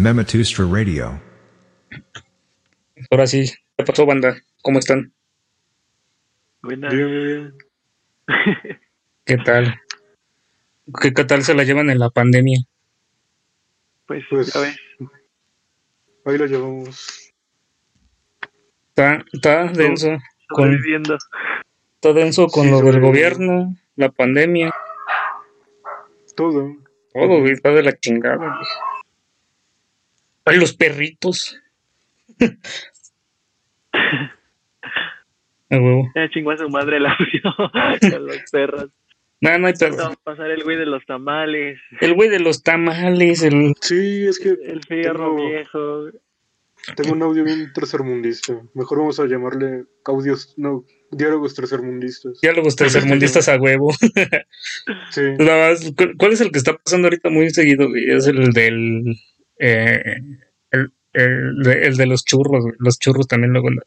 Mematustra Radio. Ahora sí, ¿qué pasó, banda? ¿Cómo están? Buenas. Bien, bien, ¿Qué tal? ¿Qué, qué tal se la llevan en la pandemia? Pues, Pues- ya ves. Ahí lo llevamos. Está, está denso, con, está denso con Sí, lo del gobierno, la pandemia, Todo. todo, está de la chingada. Ay, los perritos. A huevo. Ya chingó a su madre el audio con los perros. No, no hay Va pedo. a pasar el güey de los tamales, El güey de los tamales, el... Sí, es que el fierro Tengo- viejo. tengo un audio bien tercermundista. Mejor vamos a llamarle audios, no, diálogos tercermundistas. diálogos tercermundistas a huevo. Sí. Nada más, ¿cu- ¿Cuál es el que está pasando ahorita muy seguido? güey? Es el del. Eh, el, el de, el de los churros. Los churros también luego andan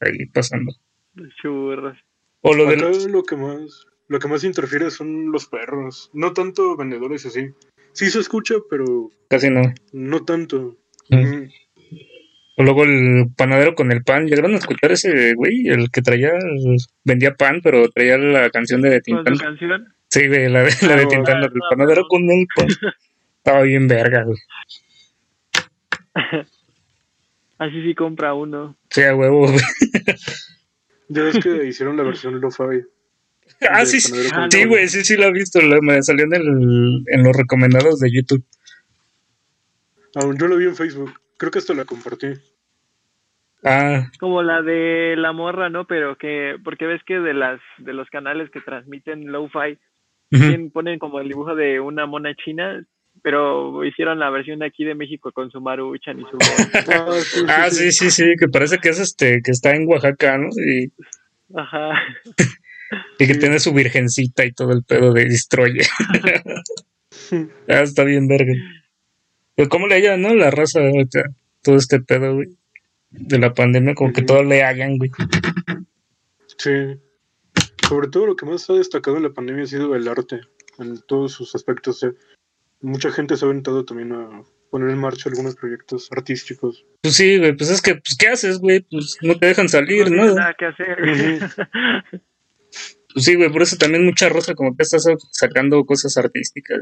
ahí pasando. Los churros. O lo del. lo que más, lo que más interfiere son los perros. No tanto vendedores así. Sí se escucha, pero Casi no. no tanto. Mm. Mm, O luego el panadero con el pan. ¿Llegaron a escuchar ese güey? El que traía. el- vendía pan, pero traía la canción de Tintán. su canción. Sí, güey, la de, la de Ah, Tintán. El panadero con el pan. Estaba bien verga, güey. Así sí compra uno. Sí, a huevo. Ya ves que hicieron la versión lo-fi. Ah, del sí, sí. Ah, Sí, pan. güey, sí, sí la he visto. la- me salió en, el, en los recomendados de YouTube. Aún yo lo vi en Facebook. Creo que hasta la compartí. Ah, Como la de la morra, ¿no? Pero que, porque ves que de las de los canales que transmiten lo-fi, tienen- ponen como el dibujo de una mona china, pero hicieron la versión de aquí de México con su maruchan y su... Ah, sí, Ah, sí, sí, sí, que parece que es este, que está en Oaxaca, ¿no? Y, Ajá. y que Sí. tiene su virgencita y todo el pedo de Destroyer. ah, está bien verga. Pues cómo le hayan, ¿no? La raza, ahorita, todo este pedo, güey. De la pandemia, como que todo le hagan, güey. Sí. Sobre todo lo que más ha destacado en la pandemia ha sido el arte, en todos sus aspectos. eh. Mucha gente se ha aventado también a poner en marcha algunos proyectos artísticos. Pues sí, güey, pues es que, pues, ¿qué haces, güey? Pues no te dejan salir, no nada que hacer. Pues sí, güey, por eso también mucha raza como que está sa- sacando cosas artísticas,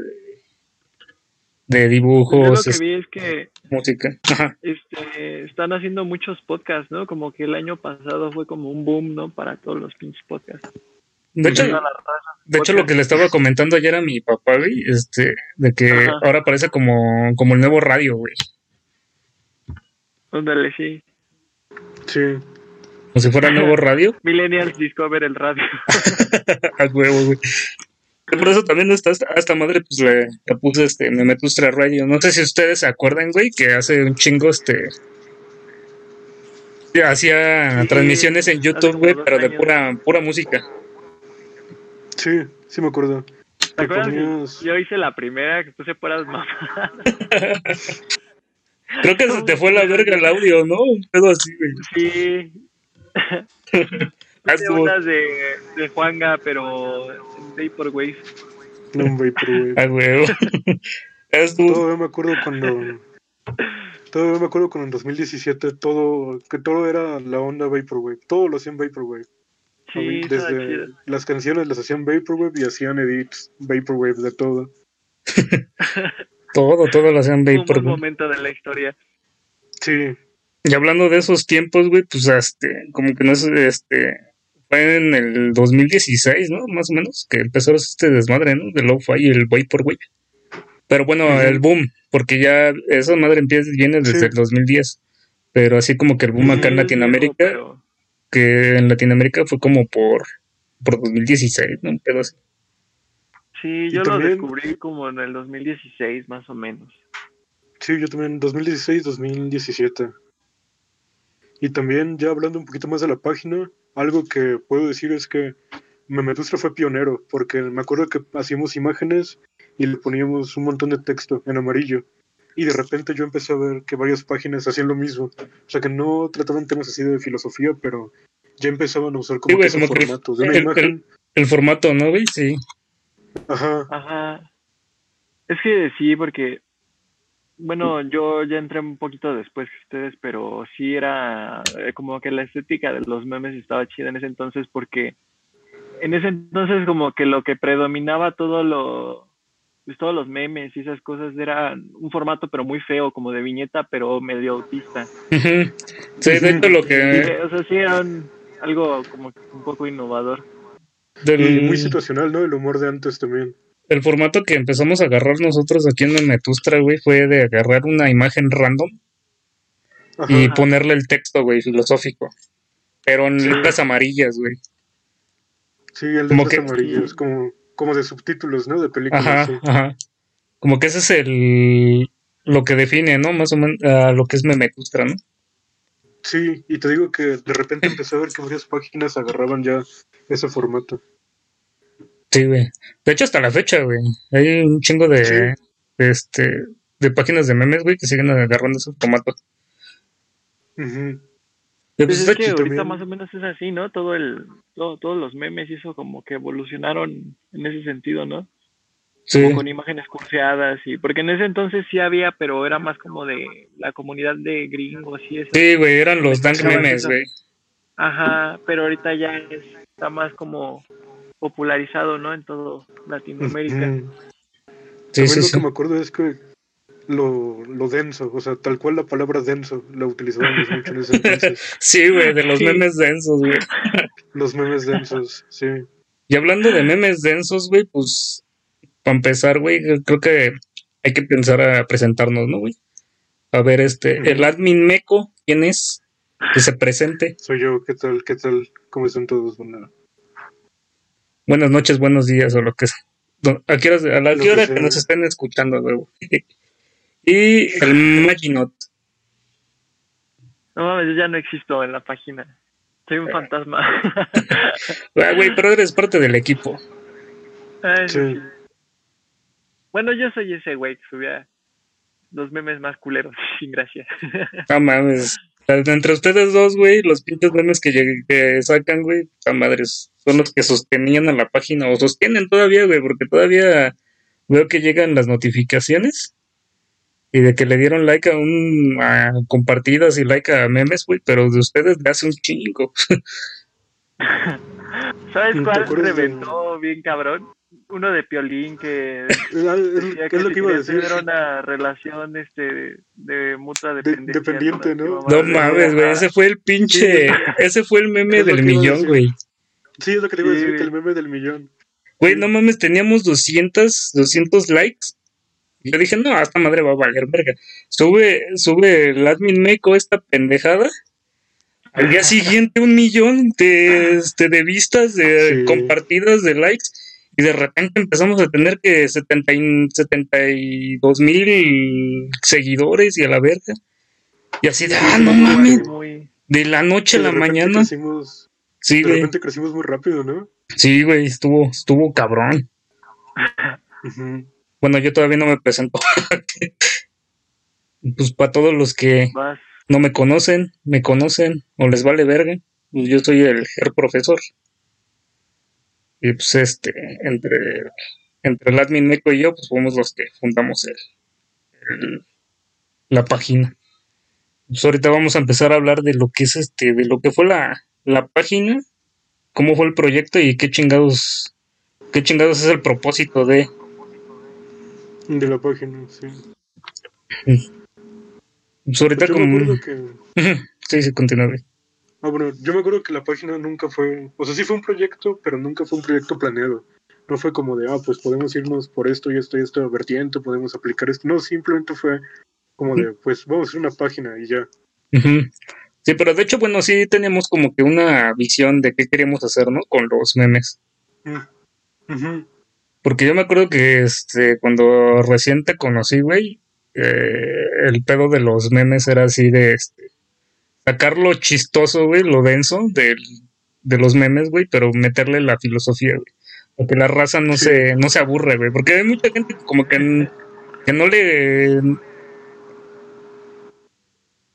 de, de Yo dibujos, lo que es- vi es que música. Ajá. este, están haciendo muchos podcasts, ¿no? Como que el año pasado fue como un boom, ¿no? Para todos los pinches podcasts. De hecho. De hecho, lo que le estaba comentando ayer a mi papá, güey, este, de que Ajá. ahora parece como, como el nuevo radio, güey. Ándale, sí. Sí. Como si fuera el nuevo radio. Millennials Discover el radio. A huevo, güey. Por eso también está esta, a esta madre, pues le, le puse este Memetustra Radio. No sé si ustedes se acuerdan, güey, que hace un chingo este. Hacía Sí, transmisiones en YouTube, güey, pero de pura, pura música. Sí, sí me acuerdo. ¿Te acuerdas? ponías- Yo hice la primera que puse puras mamás. Creo que se te fue la verga el audio, ¿no? Un pedo así, güey. Sí. Ah, estuvo- unas de, de Juanga, pero en Vaporwave. No, un Vaporwave. a huevo. Estuvo. Todavía me acuerdo cuando. Todavía me acuerdo cuando en 2017 todo. Que todo era la onda Vaporwave. Todo lo hacían Vaporwave. Sí, Desde las canciones las hacían Vaporwave y hacían edits Vaporwave de todo. Todo, todo lo hacían Fue un buen momento de la historia. Sí, Y hablando de esos tiempos, güey, pues este, como que no es, este, fue en el 2016, ¿no? Más o menos, que empezó este desmadre, ¿no? De lo-fi y el Vaporwave. Pero bueno, el boom, porque ya esa madre empieza, viene desde Sí. el 2010. Pero así como que el boom acá en Latinoamérica, pero- que en Latinoamérica fue como por, por 2016, ¿no? Así. Sí, yo también- lo descubrí como en el 2016, más o menos. sí, yo también 2016-2017. Y también ya hablando un poquito más de la página, algo que puedo decir es que Memetustra fue pionero, porque me acuerdo que hacíamos imágenes y le poníamos un montón de texto en amarillo. Y de repente yo empecé a ver que varias páginas hacían lo mismo. O sea, que no trataban temas así de filosofía, pero ya empezaban a usar como Sí, güey, que ese como que formato de una el- imagen. El formato, ¿no, güey? Sí. Ajá, Ajá. Es que sí, porque bueno, yo ya entré un poquito después que ustedes, pero sí era eh, como que la estética de los memes estaba chida en ese entonces porque en ese entonces como que lo que predominaba todo lo pues todos los memes y esas cosas era un formato pero muy feo como de viñeta pero medio autista. Sí, de hecho lo Y, que... o sea, sí era un- algo como que un poco innovador. del- Y muy situacional, ¿no? El humor de antes también. el formato que empezamos a agarrar nosotros aquí en Metustra, güey, fue de agarrar una imagen random Ajá. y Ajá. ponerle el texto, güey, filosófico. Pero en Sí. letras amarillas, güey. Sí, el de como los que- amarillos, como, como de subtítulos, ¿no? De películas. Ajá, sí. ajá. Como que ese es el lo que define, ¿no? Más o menos lo que es Memetustra, ¿no? Sí, y te digo que de repente empecé a ver que varias páginas agarraban ya ese formato. Sí, güey. De hecho, hasta la fecha, güey. Hay un chingo de, Sí. de, este de páginas de memes, güey, que siguen agarrando ese formato. Y, Pues pues, es que ahorita también. más o menos es así, ¿no? Todo el, todo, todos los memes y eso como que evolucionaron en ese sentido, ¿no? Sí. Como con imágenes curseadas y porque en ese entonces sí había, pero era más como de la comunidad de gringos y eso. Sí, güey, eran los dank Escuchaban memes, güey. Ajá, pero ahorita ya es- está más como popularizado, ¿no? En todo Latinoamérica. Sí, sí, lo sí. que me acuerdo es que lo, lo denso, o sea, tal cual la palabra denso la utilizábamos mucho en ese entonces. Sí, güey, de los Sí. memes densos, güey. Los memes densos, sí. Y hablando de memes densos, güey, pues, para empezar, güey, creo que hay que pensar a presentarnos, ¿no, güey? A ver, este, el admin meco, ¿quién es? Que se presente. Soy yo, ¿qué tal? ¿Qué tal? ¿Cómo están todos? Bueno, Buenas noches, buenos días, o lo que sea. ¿A qué horas- a la qué hora que nos estén escuchando, güey? Y el Maginot. No mames, yo ya no existo en la página. Soy un fantasma. Ah, güey, pero eres parte del equipo. Ay, Sí. Bueno, yo soy ese güey que subía los memes más culeros, sin gracia. No mames. Entre ustedes dos, güey, los pinches memes que, que sacan, güey, a madres, son los que sostenían a la página, o sostienen todavía, güey, porque todavía veo que llegan las notificaciones y de que le dieron like a un a compartidas y like a memes, güey, pero de ustedes le hace un chingo. ¿Sabes ¿Te cuál de- reventó bien cabrón? Uno de Piolín que es, es- decía es lo que iba a decir. tener una relación este de mutua De- dependiente, ¿no? No mames, güey, ese fue el pinche, ese fue el meme del millón, güey. Sí, es lo que te iba a decir, que el meme del millón. Güey, no mames, teníamos 200, 200 likes. Yo dije, no, esta madre va a valer verga. Sube, sube el admin meco esta pendejada. Al día siguiente un millón de, este, de vistas, de Sí. compartidas, de likes. Y de repente empezamos a tener que 70 y- 72 mil seguidores y a la verga. Y así de, ah, no mames, de la noche a la mañana. Crecimos, Sí, de repente crecimos muy rápido, ¿no? Sí, güey, estuvo, estuvo cabrón. Ujú. Bueno, yo todavía no me presento. pues para todos los que vas. no me conocen, me conocen o les vale verga, pues yo soy el her profesor. Y pues este, entre, entre el admin Meco y yo, pues fuimos los que fundamos el, el- la página. Pues ahorita vamos a empezar a hablar de lo que es este, de lo que fue la, la página, cómo fue el proyecto y qué chingados, qué chingados es el propósito de, De la página, sí. ahorita Yo me como, que... sí, sí, continúa. Ah, bueno, yo me acuerdo que la página nunca fue... O sea, sí fue un proyecto, pero nunca fue un proyecto planeado. No fue como de, ah, pues podemos irnos por esto y esto y esto vertiente, podemos aplicar esto. No, simplemente fue como de, pues vamos a hacer una página y ya. Sí, pero de hecho, bueno, sí teníamos como que una visión de qué queríamos hacer, ¿no? Con los memes. Mm. Ujú. Porque yo me acuerdo que este, cuando recién te conocí, güey, eh, el pedo de los memes era así de este, sacar lo chistoso, güey, lo denso del- de los memes, güey, pero meterle la filosofía, güey. Porque la raza no Sí. se, no se aburre, güey. Porque hay mucha gente como que, que no le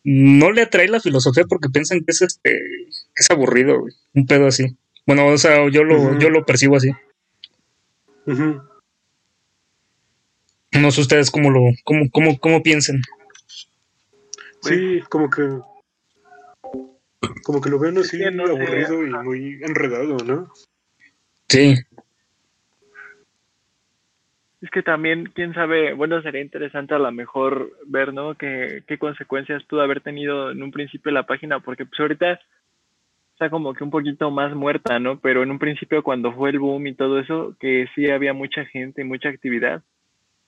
no le atrae la filosofía porque piensan que es este que es aburrido, güey. Un pedo así. Bueno, o sea, yo lo, yo lo percibo así. No sé ustedes cómo lo, cómo, cómo, cómo piensen. Sí, como que. Como que lo ven así no sé, aburrido y muy enredado, ¿no? Sí, Es que también, quién sabe, bueno, sería interesante a lo mejor ver, ¿no? ¿Qué, qué consecuencias pudo haber tenido en un principio la página, porque pues ahorita está como que un poquito más muerta, ¿no? Pero en un principio cuando fue el boom y todo eso, que sí había mucha gente, mucha actividad,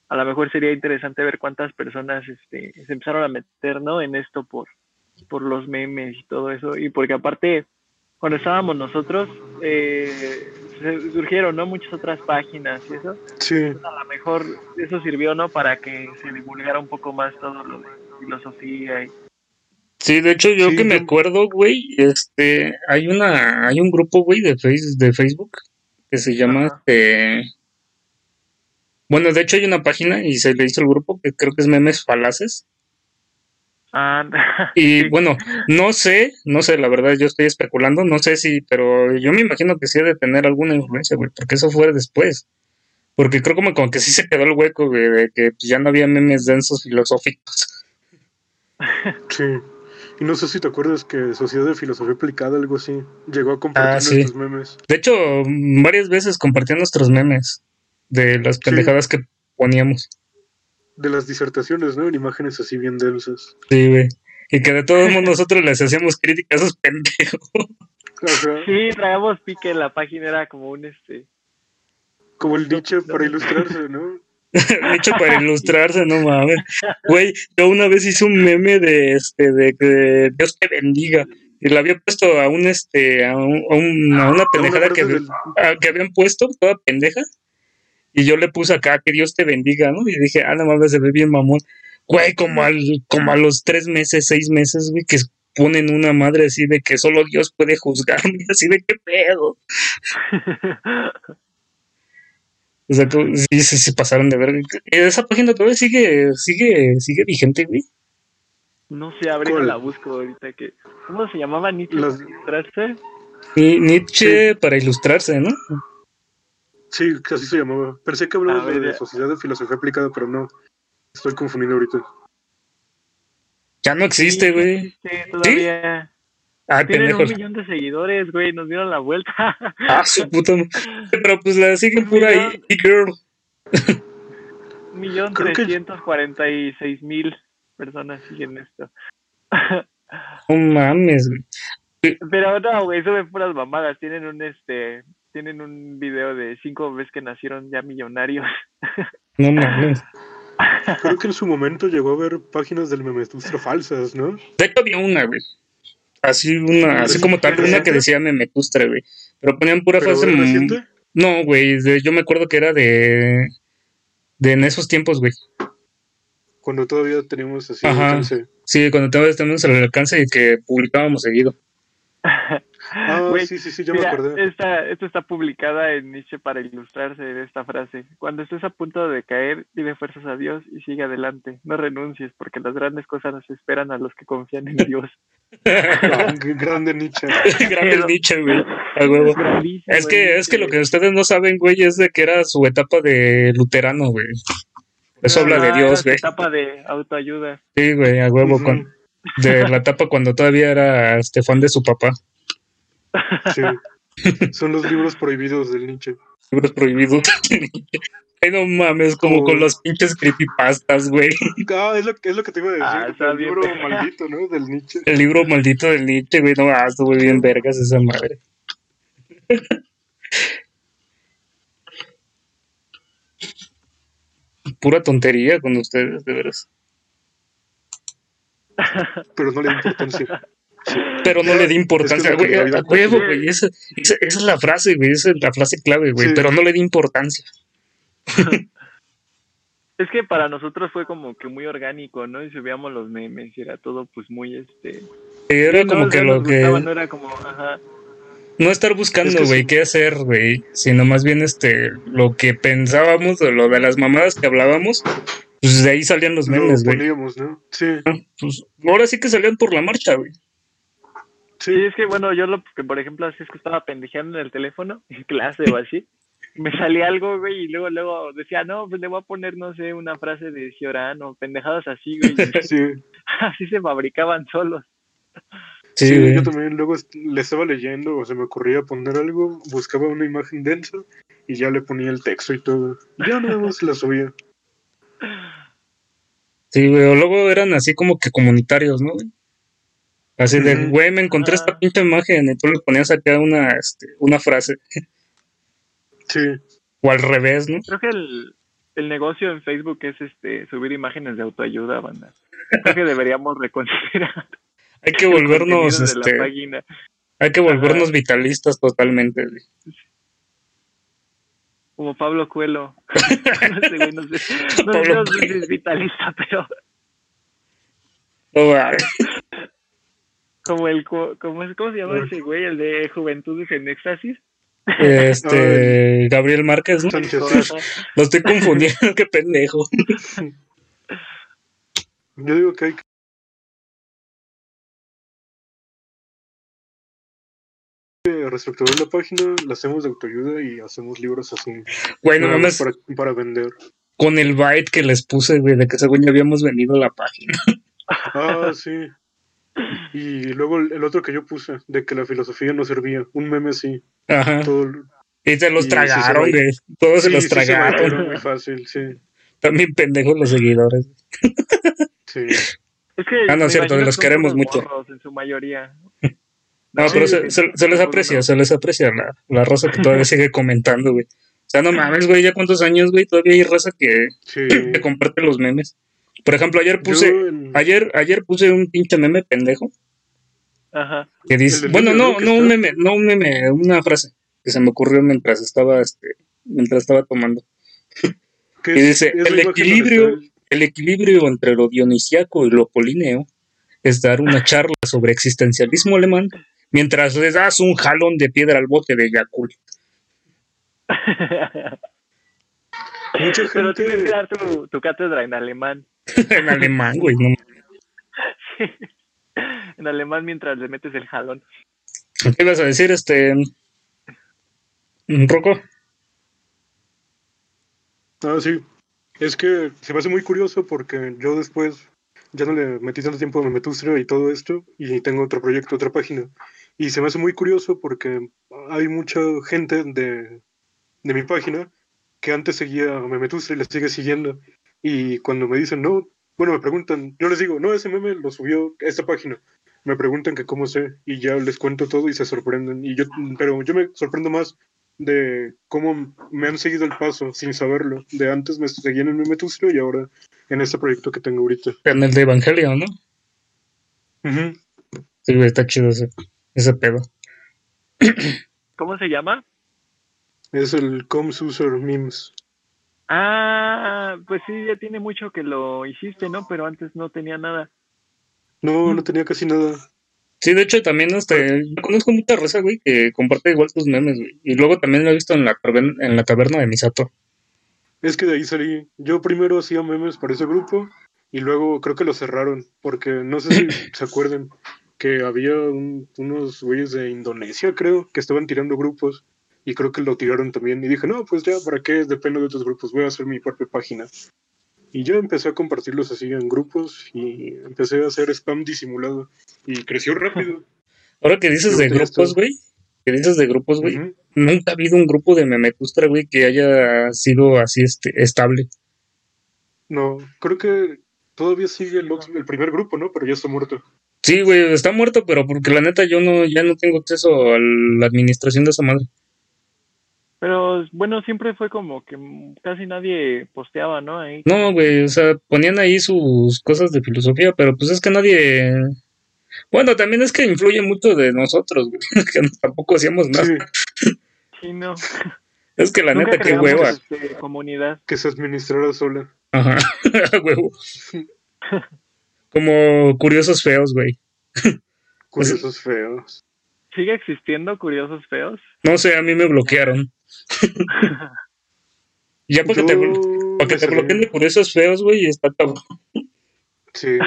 a lo mejor sería interesante ver cuántas personas este, se empezaron a meter, ¿no? En esto por, por los memes y todo eso, y porque aparte, cuando estábamos nosotros, eh, surgieron, ¿no? Muchas otras páginas y eso Sí, a lo mejor eso sirvió, ¿no? Para que se divulgara un poco más todo lo de filosofía y sí, de hecho yo Sí, que me acuerdo, güey, este, hay una, hay un grupo, güey, de face, de Facebook que se llama, Ajá. este, bueno, de hecho hay una página y se le hizo el grupo que creo que es memes falaces. Ah, Y sí. bueno, no sé, no sé, la verdad, yo estoy especulando, no sé si, pero yo me imagino que sí ha de tener alguna influencia, güey, porque eso fue después. Porque creo como, como que sí se quedó el hueco, güey, de que ya no había memes densos filosóficos. sí. Y no sé si te acuerdas que Sociedad de Filosofía Aplicada, algo así, llegó a compartir Ah, sí. nuestros memes. De hecho, varias veces compartía nuestros memes de las pendejadas que poníamos. De las disertaciones, ¿no? En imágenes así bien densas. Sí, güey. Y que de todos modos nosotros les hacíamos críticas a esos pendejos. Ajá. Sí, traíamos pique en la página, era como un este. Como el Nietzsche para ilustrarse, ¿no? Hecho para ilustrarse, no mames. Güey, yo una vez hice un meme de este, de que Dios te bendiga. Y le había puesto a un este, a, un- a un- a una pendejada Una que, frase del- a- que habían puesto, toda pendeja. Y yo le puse acá que Dios te bendiga, ¿no? Y dije, ah, no mames, se ve bien mamón. Güey, como al, como a los tres meses, seis meses, güey, que ponen una madre así de que solo Dios puede juzgarme, así de qué pedo. O sea, tú- sí, sí, sí pasaron de ver. Esa página todavía sigue, sigue, sigue vigente, güey. No sé, ¿Cuál? la busco ahorita que. ¿Cómo se llamaba Nietzsche? Para ilustrarse? Ni- Nietzsche para ilustrarse, ¿no? Sí, así se llamaba. Pensé que hablabas A ver, de. Sociedad de Filosofía Aplicada, pero no. Estoy confundiendo ahorita. Ya no existe, güey. Sí, todavía. Ah, Tienen un millón de seguidores, güey, nos dieron la vuelta. Ah, su puta. Pero pues la siguen pura e girl. Millón trescientos cuarenta y seis mil personas siguen esto. No mames, güey. Pero no, güey, suben puras mamadas. Tienen un este, tienen un video de cinco veces que nacieron ya millonarios. No mames. Creo que en su momento llegó a haber páginas del Memetustra falsas, ¿no? De hecho había una, güey. Así una, así como tal, una que decía Memetustra, güey. Pero ponían pura ¿Pero frase. No, güey. Yo me acuerdo que era de. De en esos tiempos, güey. Cuando todavía teníamos así Ajá. alcance. Sí, cuando todavía tenemos el alcance y que publicábamos seguido. Ah, Güey, sí, sí, sí, me Mira, acordé. esta, esto está publicada en Nietzsche para ilustrarse de esta frase. Cuando estés a punto de caer, pide fuerzas a Dios y sigue adelante. No renuncies, porque las grandes cosas nos esperan a los que confían en Dios. Ah, grande Nietzsche. Grande Nietzsche, güey. A huevo. grandísimo, Es que, es que lo que ustedes no saben, güey, es de que era su etapa de luterano, güey. Eso habla de Ah, Dios, su güey. etapa de autoayuda. Sí, güey, a huevo. Ujú. con- de la etapa cuando todavía era este fan de su papá. Sí. Son los libros prohibidos del Nietzsche. Libros prohibidos. Ay, no mames, como Oh. con los pinches creepypastas, güey. Ah, es lo, es lo que te iba a decir. Ah, está el bien, libro maldito, ¿no? Del Nietzsche. El libro maldito del Nietzsche, güey. No, ah, estuvo bien vergas esa madre. Pura tontería con ustedes, de veras. Pero no le da importancia. Pero no le di importancia, Es que güey. la A realidad- huevo, güey. Esa, esa, esa es la frase, güey. Esa es la frase clave, güey. Sí. Pero no le di importancia. Es que para nosotros fue como que muy orgánico, ¿no? Y subíamos los memes y era todo pues muy este... Era Sí, como que lo que. gustaba, no era como, ajá. No estar buscando, Es que güey, sí. qué hacer, güey. Sino más bien este, lo que pensábamos, o lo de las mamadas que hablábamos, pues de ahí salían los Lo memes, güey. poníamos, ¿no? Sí. Pues, ahora sí que salían por la marcha, güey. Sí, es que bueno, yo lo que por ejemplo así es que estaba pendejeando en el teléfono, en clase o así, me salía algo, güey, y luego, luego decía, no, pues le voy a poner, no sé, una frase de Ciorán o pendejadas así, güey. Sí, así se fabricaban solos. Sí, sí, güey. yo también luego le estaba leyendo o se me ocurría poner algo, buscaba una imagen densa y ya le ponía el texto y todo. Ya nada más la subía. Sí, güey. O luego eran así como que comunitarios, ¿no? güey? Así de, güey, me encontré esta Ah. pinche imagen y tú le ponías acá una, este, una frase. Sí, O al revés, ¿no? Creo que el, el negocio en Facebook es este subir imágenes de autoayuda, banda. Creo que deberíamos reconsiderar Hay que volvernos, este, hay que volvernos Ajá. vitalistas totalmente, güey. Como Pablo Cuelo. no sé, güey, no sé. No, Pablo no sé si es vitalista, pero No. como el como es cómo se llama ese güey, el de Juventudes en Éxtasis. Este, Gabriel Márquez, ¿no? Lo estoy confundiendo, qué pendejo. Yo digo que hay que reestructurar la página, la hacemos de autoayuda y hacemos libros así. Güey, no nada mames, más para, para vender. con el byte que les puse, güey, de que según ya habíamos vendido la página. Ah, sí. Y luego el, el otro que yo puse, de que la filosofía no servía. Un meme sí. Ajá. Todo, Y se los Y sí se tragaron. Todos se los se tragaron. muy fácil, sí. También pendejos los seguidores. Sí. Es que Ah, no, me cierto, los queremos mucho. en su mayoría. No, Sí, pero sí, se, se- se les aprecia, se les aprecia la, la raza que todavía sigue comentando, güey. O sea, no mames, güey, ya cuántos años, güey, todavía hay raza que, Sí. que comparte los memes. Por ejemplo, ayer puse, ayer, ayer puse un pinche meme pendejo Ajá. que dice, ¿El del bueno, no, no, un meme, no un meme, una frase que se me ocurrió mientras estaba, este, mientras estaba tomando. que y dice, el equilibrio, el- equilibrio entre lo dionisiaco y lo polineo es dar una charla sobre existencialismo alemán mientras le das un jalón de piedra al bote de Yakult. Mucha Pero gente- tienes que dar tu, tu cátedra en alemán. en alemán, güey, no en alemán mientras le metes el jalón. ¿Qué ibas a decir, este. Rocco? Ah, sí. Es que se me hace muy curioso porque yo después ya no le metí tanto tiempo a Memetustra y todo esto y tengo otro proyecto, otra página. Y se me hace muy curioso porque hay mucha gente de, de mi página que antes seguía a Memetustra y le sigue siguiendo. Y cuando me dicen, no, bueno, me preguntan, yo les digo, no, ese meme lo subió esta página. Me preguntan que cómo sé y ya les cuento todo y se sorprenden. Y yo, pero yo me sorprendo más de cómo me han seguido el paso sin saberlo. De antes me seguían en Memetustra y ahora en este proyecto que tengo ahorita. En el de Evangelio, ¿no? Sí, está chido ese, ese pedo. ¿Cómo se llama? Es el Coms User Memes. Ah, pues sí, ya tiene mucho que lo hiciste, ¿no? Pero antes no tenía nada. No, no tenía casi nada. Sí, de hecho, también este, yo conozco mucha raza, güey, que comparte igual tus memes, güey. Y luego también lo he visto en la, taberna- en la taberna de Misato. Es que de ahí salí. Yo primero hacía memes para ese grupo y luego creo que lo cerraron porque no sé si se acuerdan que había un- unos güeyes de Indonesia, creo, que estaban tirando grupos y creo que lo tiraron también. Y dije, no, pues ya, ¿para qué dependo de otros grupos? Voy a hacer mi propia página. Y ya empecé a compartirlos así en grupos y empecé a hacer spam disimulado y creció rápido. Ahora que dices de grupos, güey, que dices de grupos, güey, nunca ha habido un grupo de Memetustra, güey, que haya sido así, este, estable. No, creo que todavía sigue el, el primer grupo, ¿no? Pero ya está muerto. Sí, güey, está muerto, pero porque la neta yo no, ya no tengo acceso a la administración de esa madre. Pero bueno, siempre fue como que casi nadie posteaba, ¿no? Ahí. No, güey, o sea, ponían ahí sus cosas de filosofía, pero pues es que nadie... Bueno, también es que influye mucho de nosotros, güey, que tampoco hacíamos nada. Sí, Sí, no. Es que la Nunca neta, qué hueva. este, comunidad. que se administrara sola. Ajá, huevo. Como curiosos feos, güey. Curiosos feos. ¿Sigue existiendo curiosos feos? No sé, a mí me bloquearon. Ya porque te, blo- Yo para que me te bloqueen de curiosos feos, güey, está cabrón. Sí.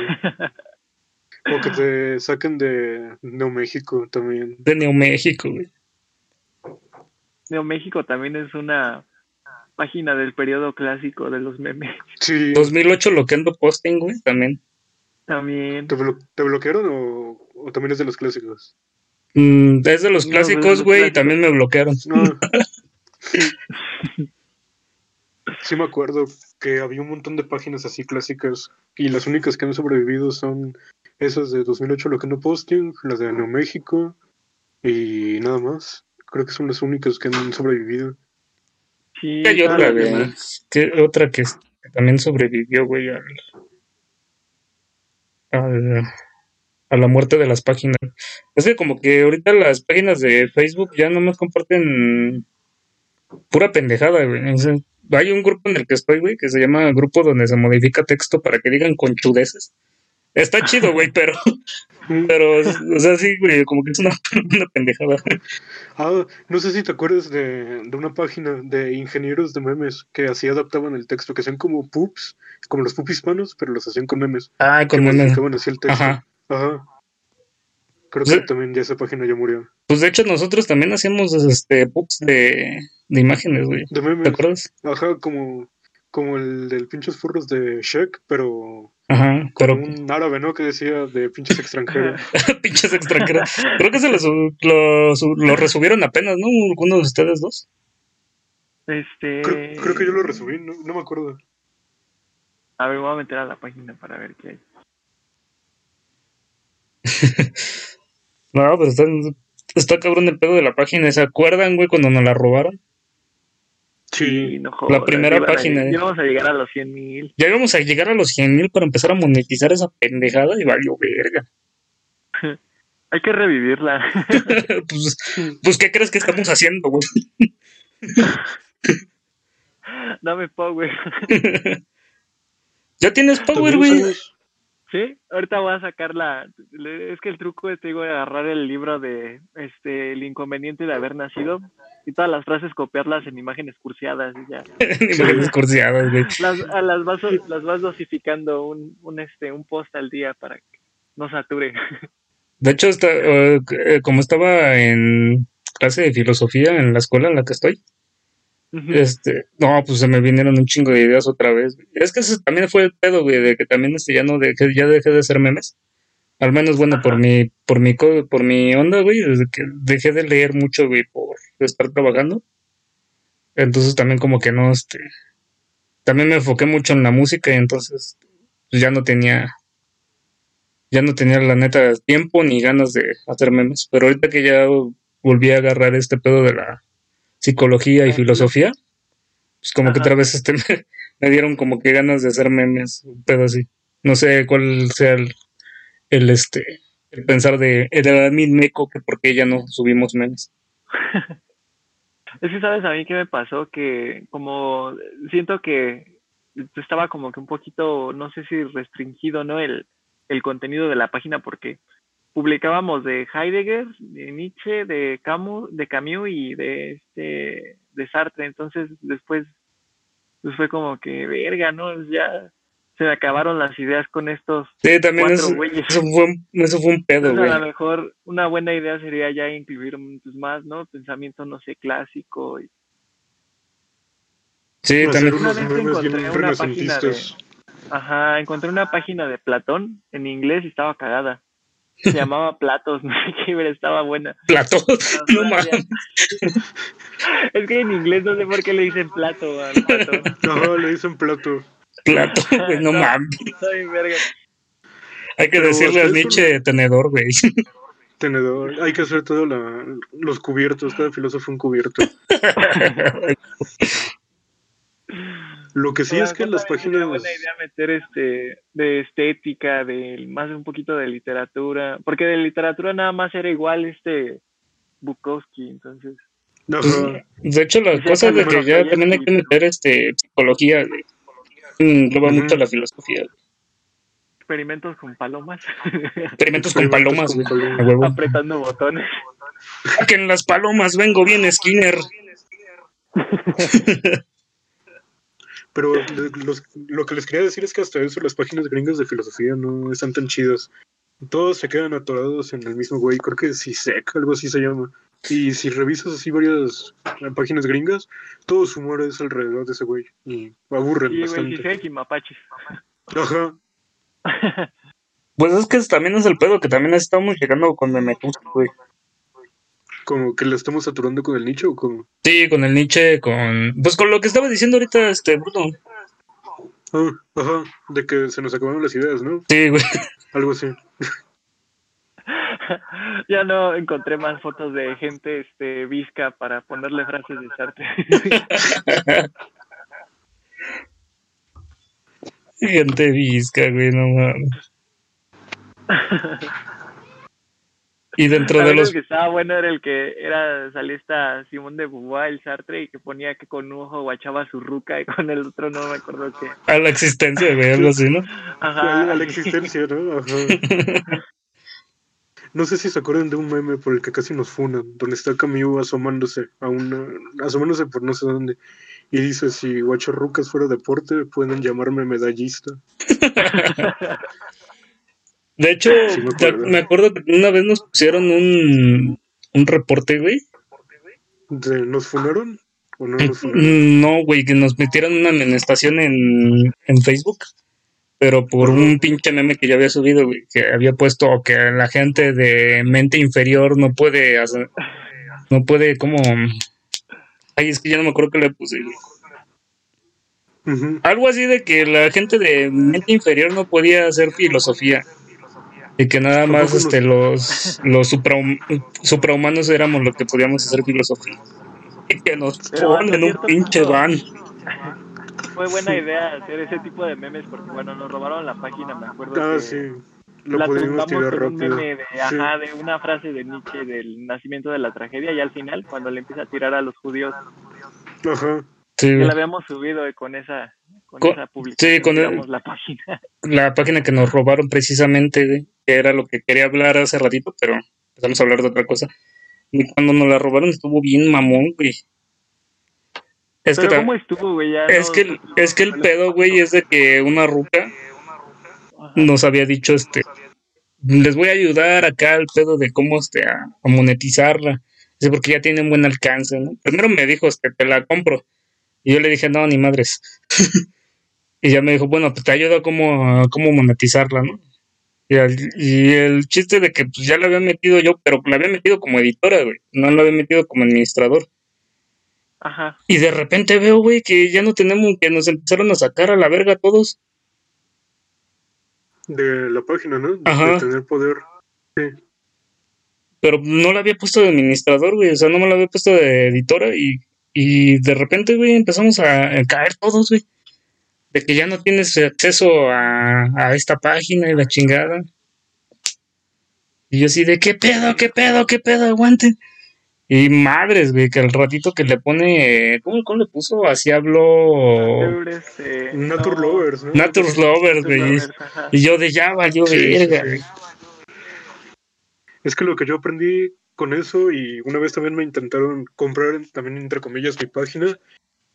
O que te saquen de Neo México también. De Neo México, güey. Neo México también es una página del periodo clásico de los memes. Sí. 2008 Loquendo Posting, güey, también. También. ¿Te, blo- te bloquearon o, o también es de los clásicos? Mm, es de los No, clásicos, güey, y también me bloquearon. No. Sí me acuerdo que había un montón de páginas así clásicas y las únicas que han sobrevivido son esas de 2008 lo que no posting, las de Neo México y nada más. Creo que son las únicas que han sobrevivido. Sí, Hay otra, güey. que- otra que, es- que también sobrevivió, güey, al, al- a la muerte de las páginas. Es que como que ahorita las páginas de Facebook ya no me comparten pura pendejada, güey. O sea, hay un grupo en el que estoy, güey, que se llama Grupo donde se modifica texto para que digan conchudeces. Está chido, güey, pero, pero, o sea, sí, güey, como que es una, una pendejada. Ah, no sé si te acuerdas de, de una página de ingenieros de memes que así adaptaban el texto, que hacían como poops, como los poops hispanos, pero los hacían con memes. Ah, con memes. así el texto. Ajá. Ajá. Creo Sí. que también ya esa página ya murió. Pues de hecho nosotros también hacíamos este pups de, de imágenes, güey. De ¿Te acuerdas? Ajá, como, como el del pinches furros de Shek, pero Ajá, con pero un árabe, ¿no? Que decía de pinches extranjeros. pinches extranjeros. Creo que se lo, lo, lo resubieron apenas, ¿no? Alguno de ustedes dos. Este. Creo, creo que yo lo resubí, no, no me acuerdo. A ver, voy a meter a la página para ver qué hay. No, pero está, está cabrón el pedo de la página. ¿Se acuerdan, güey, cuando nos la robaron? Sí. no jodas, primera iban a- página, eh. íbamos a llegar a los 100 mil. Ya íbamos a llegar a los 100 mil para empezar a monetizar esa pendejada y valió verga. Hay que revivirla. pues, pues, ¿qué crees que estamos haciendo, güey? Dame power. ya tienes power, güey. Sí, ahorita voy a sacar la. Es que el truco es, te digo, agarrar el libro de este El inconveniente de haber nacido y todas las frases copiarlas en imágenes cursiadas y ya. Imágenes cursiadas, güey. Las, a las, vas, las vas dosificando un, un, este, un post al día para que no sature. De hecho, está, eh, como estaba en clase de filosofía en la escuela en la que estoy, este, no, pues se me vinieron un chingo de ideas otra vez. Es que ese también fue el pedo, güey, de que también este ya no dejé, ya dejé de hacer memes. Al menos, bueno, por mi, por mi, co- por mi onda, güey, desde que dejé de leer mucho, güey, por estar trabajando. Entonces también como que no, este, también me enfoqué mucho en la música y entonces pues, ya no tenía, ya no tenía la neta tiempo ni ganas de hacer memes. Pero ahorita que ya volví a agarrar este pedo de la psicología y filosofía, pues como que otra vez este me, me dieron como que ganas de hacer memes, un pedo así. No sé cuál sea el, el este el pensar de el admin meco que por qué ya no subimos memes. Es que, ¿sabes a mí qué me pasó? Que como siento que estaba como que un poquito, no sé si restringido, ¿no? El, el contenido de la página porque publicábamos de Heidegger, de Nietzsche, de Camus, de Camus y de este de Sartre. Entonces después pues fue como que verga, ¿no? Ya se me acabaron las ideas con estos. Sí, también Cuatro eso, güeyes. eso fue un, eso fue un pedo, Entonces, a güey. lo mejor una buena idea sería ya incluir pues, más, ¿no? Pensamiento, no sé, clásico. Y... Sí, también. unos Una vez encontré una página renacentistas. Ajá, encontré una página de Platón en inglés y estaba cagada. Se llamaba Platos, no sé qué, pero estaba buena. Platón, no mames. Es que en inglés no sé por qué le dicen plato al pato. No, le dicen plato. Güey, no No. mames. Bien verga. Hay que Pero decirle a hasta eso Nietzsche tenedor, güey. Tenedor. Hay que hacer todos los cubiertos. Cada filósofo un cubierto. Lo que sí es que mejor las páginas. buena idea meter este de estética, de más un poquito de literatura, porque de literatura nada más era igual este Bukowski, entonces. De hecho, la Sí, cosa de que ya también hay que meter este psicología. Engloba Ujú. mucho la filosofía. Experimentos con palomas, Experimentos con palomas, con palomas. Apretando botones. Que en las palomas vengo bien, Skinner. Pero los- lo que les quería decir es que hasta eso las páginas gringas de filosofía no están tan chidas. Todos se quedan atorados en el mismo güey. Creo que CISEC, algo así se llama. Y si revisas así varias eh, páginas gringas, todo su humor es alrededor de ese güey. Y aburren Sí, bastante. Giseki Mapaches. Ajá. Pues es que también es el pedo que también estamos llegando con Memetusta, güey. Como que le estamos saturando con el nicho o como. Sí, con el Nietzsche, con. Pues con lo que estaba diciendo ahorita, este, Bruno. Ah, ajá. De que se nos acabaron las ideas, ¿no? Sí, güey. Algo así. ya no encontré más fotos de gente este visca para ponerle frases de Sartre. Gente visca, güey, no mames. Y dentro de ¿Sabes los. el que estaba bueno era el que era salía esta Simón de Beauvoir, el Sartre, y que ponía que con un ojo guachaba su ruca y con el otro no me acuerdo qué. A la existencia, güey, algo así, ¿no? Ajá. A la existencia, ¿no? Ajá. No sé si se acuerdan de un meme por el que casi nos funan, donde está Camus asomándose a una, asomándose por no sé dónde, y dice si Guacho Rucas fuera deporte, pueden llamarme medallista. De hecho, Sí, me acuerdo. me acuerdo que una vez nos pusieron un, un reporte, güey. ¿De- ¿Nos funaron? ¿O no nos funaron? No, güey, que nos metieron una amonestación en, en Facebook, pero por un pinche meme que yo había subido, güey, que había puesto que la gente de mente inferior no puede hacer, no puede como... Ay, es que ya no me acuerdo qué le puse. güey. Algo así de que la gente de mente inferior no podía hacer filosofía. Y que nada más este, los, los suprahum- suprahumanos éramos los que podíamos hacer filosofía. Y que nos ponen un pinche punto- van. Fue buena idea hacer ese tipo de memes porque, bueno, nos robaron la página, me acuerdo. Ah, que sí. Lo la pudimos tumbamos tirar con un rápido. meme de, Sí. ajá, de una frase de Nietzsche del nacimiento de la tragedia y al final, cuando le empieza a tirar a los judíos, Ajá. Sí, que la habíamos subido y con esa, con Con- esa publicación sí, con el- tiramos la página. la página que nos robaron precisamente, que era lo que quería hablar hace ratito, pero empezamos a hablar de otra cosa. Y cuando nos la robaron estuvo bien mamón, güey. Es que, Pero ¿cómo estuvo, güey? Ya es no- que, el- es que el pedo, güey, es de que una ruca Ajá. nos había dicho, este, les voy a ayudar acá al pedo de cómo, este, a, a monetizarla. Dice, porque ya tienen buen alcance, ¿no? Primero me dijo, este, te la compro. Y yo le dije, no, ni madres. y ya me dijo, bueno, pues te ayudo a cómo, a cómo monetizarla, ¿no? Y el, y el chiste de que pues ya la había metido yo, pero la había metido como editora, güey. No la había metido como administrador. Ajá. Y de repente veo, güey, que ya no tenemos, que nos empezaron a sacar a la verga todos. De la página, ¿no? Ajá. De tener poder. Sí. pero no la había puesto de administrador, güey, o sea, no me la había puesto de editora y, y de repente, güey, empezamos a caer todos, güey, de que ya no tienes acceso a, a esta página y la chingada. Y yo así de, ¿qué pedo, qué pedo, qué pedo, aguanten? Y madres, güey, que al ratito que le pone, ¿cómo, cómo le puso? Así habló Nature no, Lovers, ¿no? Nature Lovers, güey. Y yo de ya valió Sí, sí, verga. sí. Es que lo que yo aprendí con eso y una vez también me intentaron comprar también entre comillas mi página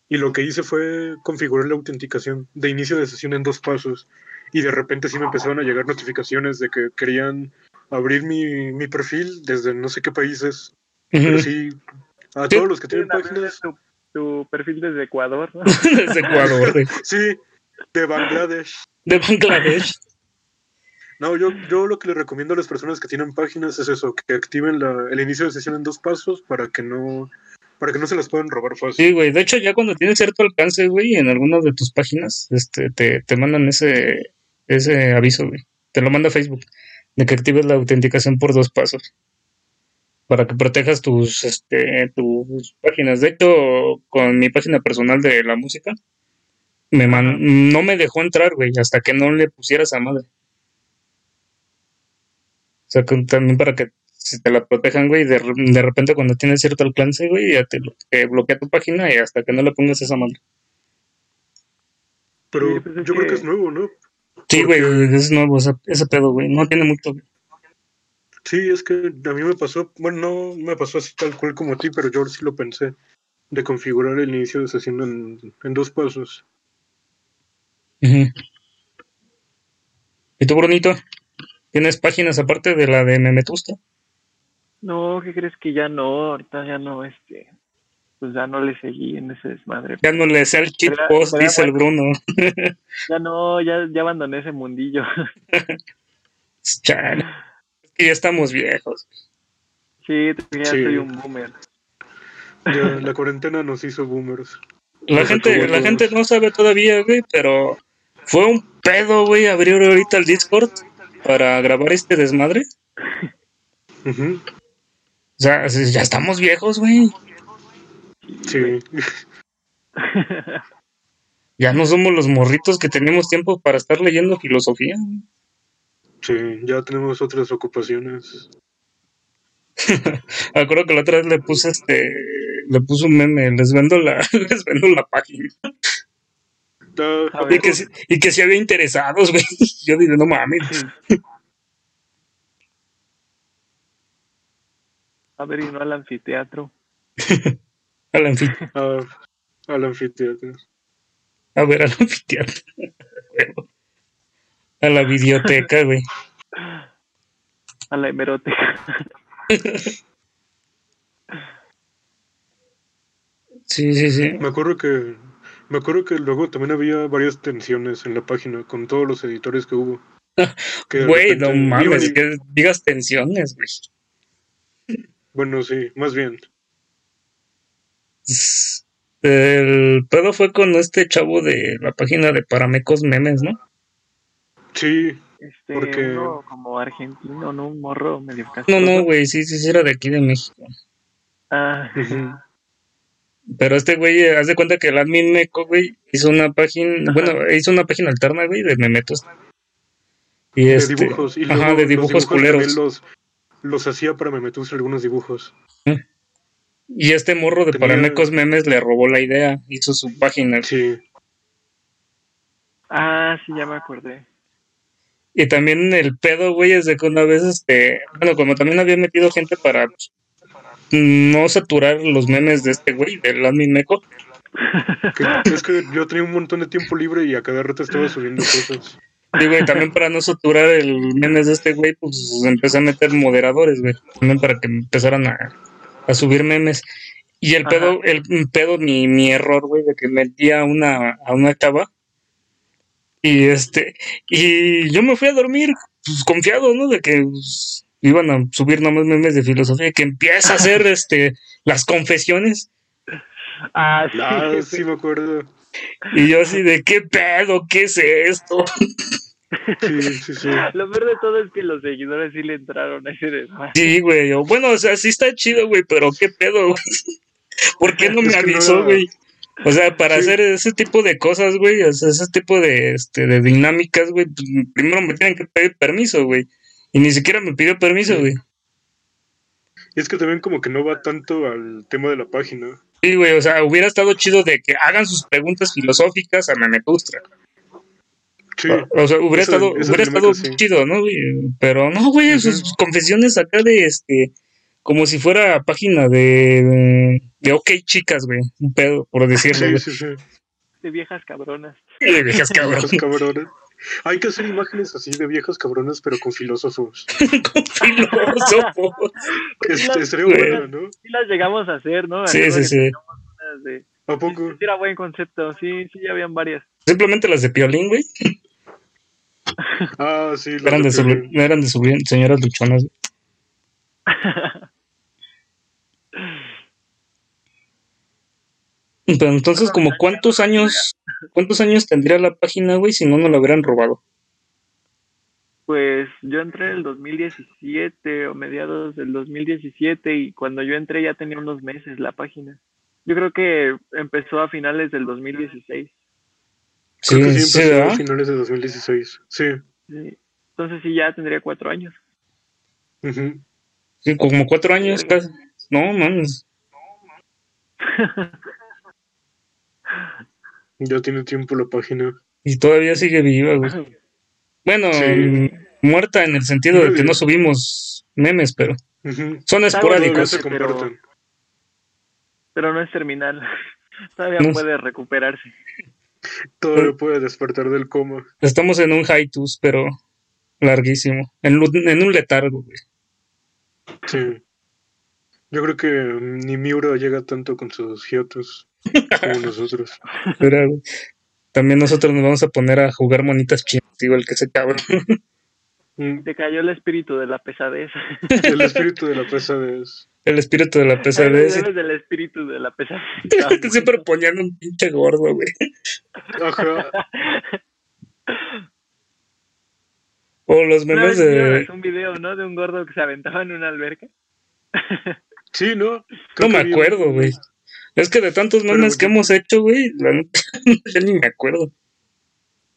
y lo que hice fue configurar la autenticación de inicio de sesión en dos pasos y de repente sí me empezaron a llegar notificaciones de que querían abrir mi, mi perfil desde no sé qué países, pero sí a todos los que tienen páginas, Tu, tu perfil desde Ecuador, ¿no? Desde Ecuador, sí, de Bangladesh. De Bangladesh. No, yo, yo lo que le recomiendo a las personas que tienen páginas es eso, que activen la- el inicio de sesión en dos pasos para que no para que no se las puedan robar fácil. Sí, güey. De hecho, ya cuando tienes cierto alcance, güey, en algunas de tus páginas, este, te, te mandan ese, ese aviso, güey. Te lo manda Facebook, de que actives la autenticación por dos pasos. Para que protejas tus, este, tus páginas. De hecho, con mi página personal de la música, me man- no me dejó entrar, güey, hasta que no le pusieras a madre. O sea, que también para que si te la protejan, güey, de, de repente cuando tienes cierto alcance, güey, ya te, te bloquea tu página y hasta que no le pongas esa madre. Pero Sí, pues es yo creo que- es nuevo, ¿no? Sí, Porque- güey, es nuevo ese, ese pedo, güey. No tiene mucho. Sí, es que a mí me pasó, bueno, no me pasó así tal cual como a ti, pero yo sí lo pensé, de configurar el inicio de sesión en, en dos pasos. Ujú. ¿Y tú, Brunito? ¿Tienes páginas aparte de la de Memetusta? No, ¿qué crees que ya no? Ahorita ya no, este, pues ya no le seguí en ese desmadre. Ya no le sé el cheat Pero- post, pero dice el Bruno. Ya no, ya, ya abandoné ese mundillo. Chale. Es que ya estamos viejos. sí, ya Sí. soy un boomer. Ya, la cuarentena nos hizo boomers. La Nos gente, la gente no sabe todavía, güey, pero fue un pedo, güey, abrir ahorita el Discord para grabar este desmadre. Ujú, O sea, ya estamos viejos, güey. Sí. Ya no somos los morritos que tenemos tiempo para estar leyendo filosofía. güey. Sí, ya tenemos otras ocupaciones. Acuerdo que la otra vez le puse este, le puse un meme, les vendo la, les vendo la página. Ah, Y ver. que, si- y que si había interesados, güey. Yo dije, no mames. A ver, y no al anfiteatro. Al anfiteatro. al anfiteatro. A ver, al anfiteatro. A la biblioteca, güey. A la hemeroteca. Sí, sí, sí. Me acuerdo que me acuerdo que luego también había varias tensiones en la página con todos los editores que hubo. Güey, no mames, y- que digas tensiones, güey. Bueno, sí, más bien. El pedo fue con este chavo de la página de Paramecos Memes, ¿no? Sí, Este, Porque- uno como argentino, ¿no? Un morro medio No, no, güey, sí, sí, sí, era de aquí de México. Ah. Pero este güey, eh, haz de cuenta que el admin Meco, güey, hizo una página, Ajá. bueno, hizo una página alterna, güey, de memetos. Y de este, dibujos. Y ajá, luego de los dibujos culeros. Los, los hacía para Memetus algunos dibujos. Y este morro de Tenía- Paramecos Memes le robó la idea, hizo su página. Sí, ah, sí, ya me acordé. Y también el pedo, güey, es de que una vez, este, bueno, como también había metido gente para pues, no saturar los memes de este güey, del admin Meco, es que yo tenía un montón de tiempo libre y a cada rato estaba subiendo cosas. Y güey, también para no saturar el memes de este güey, pues empecé a meter moderadores, güey, también para que empezaran a, a subir memes. Y el Ajá. pedo, el pedo, mi, mi error, güey, de que metí a una, a una chava. Y este, y yo me fui a dormir, pues, confiado, ¿no? De que pues, iban a subir nomás memes de filosofía, que empieza a hacer este las confesiones. Ah, sí. Ah, sí me acuerdo. Y yo así de qué pedo, qué es esto. Sí, sí, sí. Lo peor de todo es que los seguidores sí le entraron a ese desmadre. Sí, güey. Bueno, o sea, sí está chido, güey, pero qué pedo. güey? ¿Por qué no me no avisó, güey? O sea, para Sí. hacer ese tipo de cosas, güey, o sea, ese tipo de, este, de dinámicas, güey, pues, primero me tienen que pedir permiso, güey. Y ni siquiera me pidió permiso, güey. Y es que también como que no va tanto al tema de la página. Sí, güey, o sea, hubiera estado chido de que hagan sus preguntas filosóficas a Memetustra. Sí, O sea, hubiera Eso- estado, eso hubiera estado sí. chido, ¿no? Pero no, güey, sus confesiones acá de este, como si fuera página de, de OK Chicas, güey. Un pedo, por decirlo, sí, güey. sí, sí. De viejas cabronas. De viejas cabronas. Hay que hacer imágenes así de viejas cabronas, pero con filósofos. Con filósofo. Este, sería bueno, ¿no? Sí las llegamos a hacer, ¿no? Sí, sí, de- ¿A poco? Sí, era buen concepto, sí, sí, ya habían varias. Simplemente las de Piolín, güey. Ah, sí. Eran de, su, Piolín. eran de su señoras luchonas. Pero entonces, como cuántos años, cuántos años tendría la página, güey, si no nos la hubieran robado. Pues yo entré en el 2017 o mediados del 2017 y cuando yo entré ya tenía unos meses la página. Yo creo que empezó a finales del 2016. Sí, Creo que sí a finales de 2016. Sí. Sí. Entonces sí, ya tendría cuatro años. Sí, como cuatro años casi. No, mames. Ya tiene tiempo la página. Y todavía sigue viva, güey. Bueno, Sí. muerta en el sentido de que no subimos memes, pero son esporádicos. se pero- no es terminal. Todavía No. puede recuperarse. Todavía puede despertar del coma. Estamos en un hiatus, pero larguísimo. En, en un letargo, güey. Sí. Yo creo que ni Miura llega tanto con sus hiotos como nosotros. Pero, güey, también nosotros nos vamos a poner a jugar monitas chinas, igual que ese cabrón. Te cayó el espíritu de la pesadez. El espíritu de la pesadez. El espíritu de la pesadez. Debes del espíritu de la pesadez. que siempre ponían un pinche gordo, güey. Ajá. O los memes de. un video, ¿no? De un gordo que se aventaba en una alberca. Sí, ¿no? No me acuerdo, güey. Es que de tantos Pero, memes que hemos hecho, güey, la neta, ya ni me acuerdo.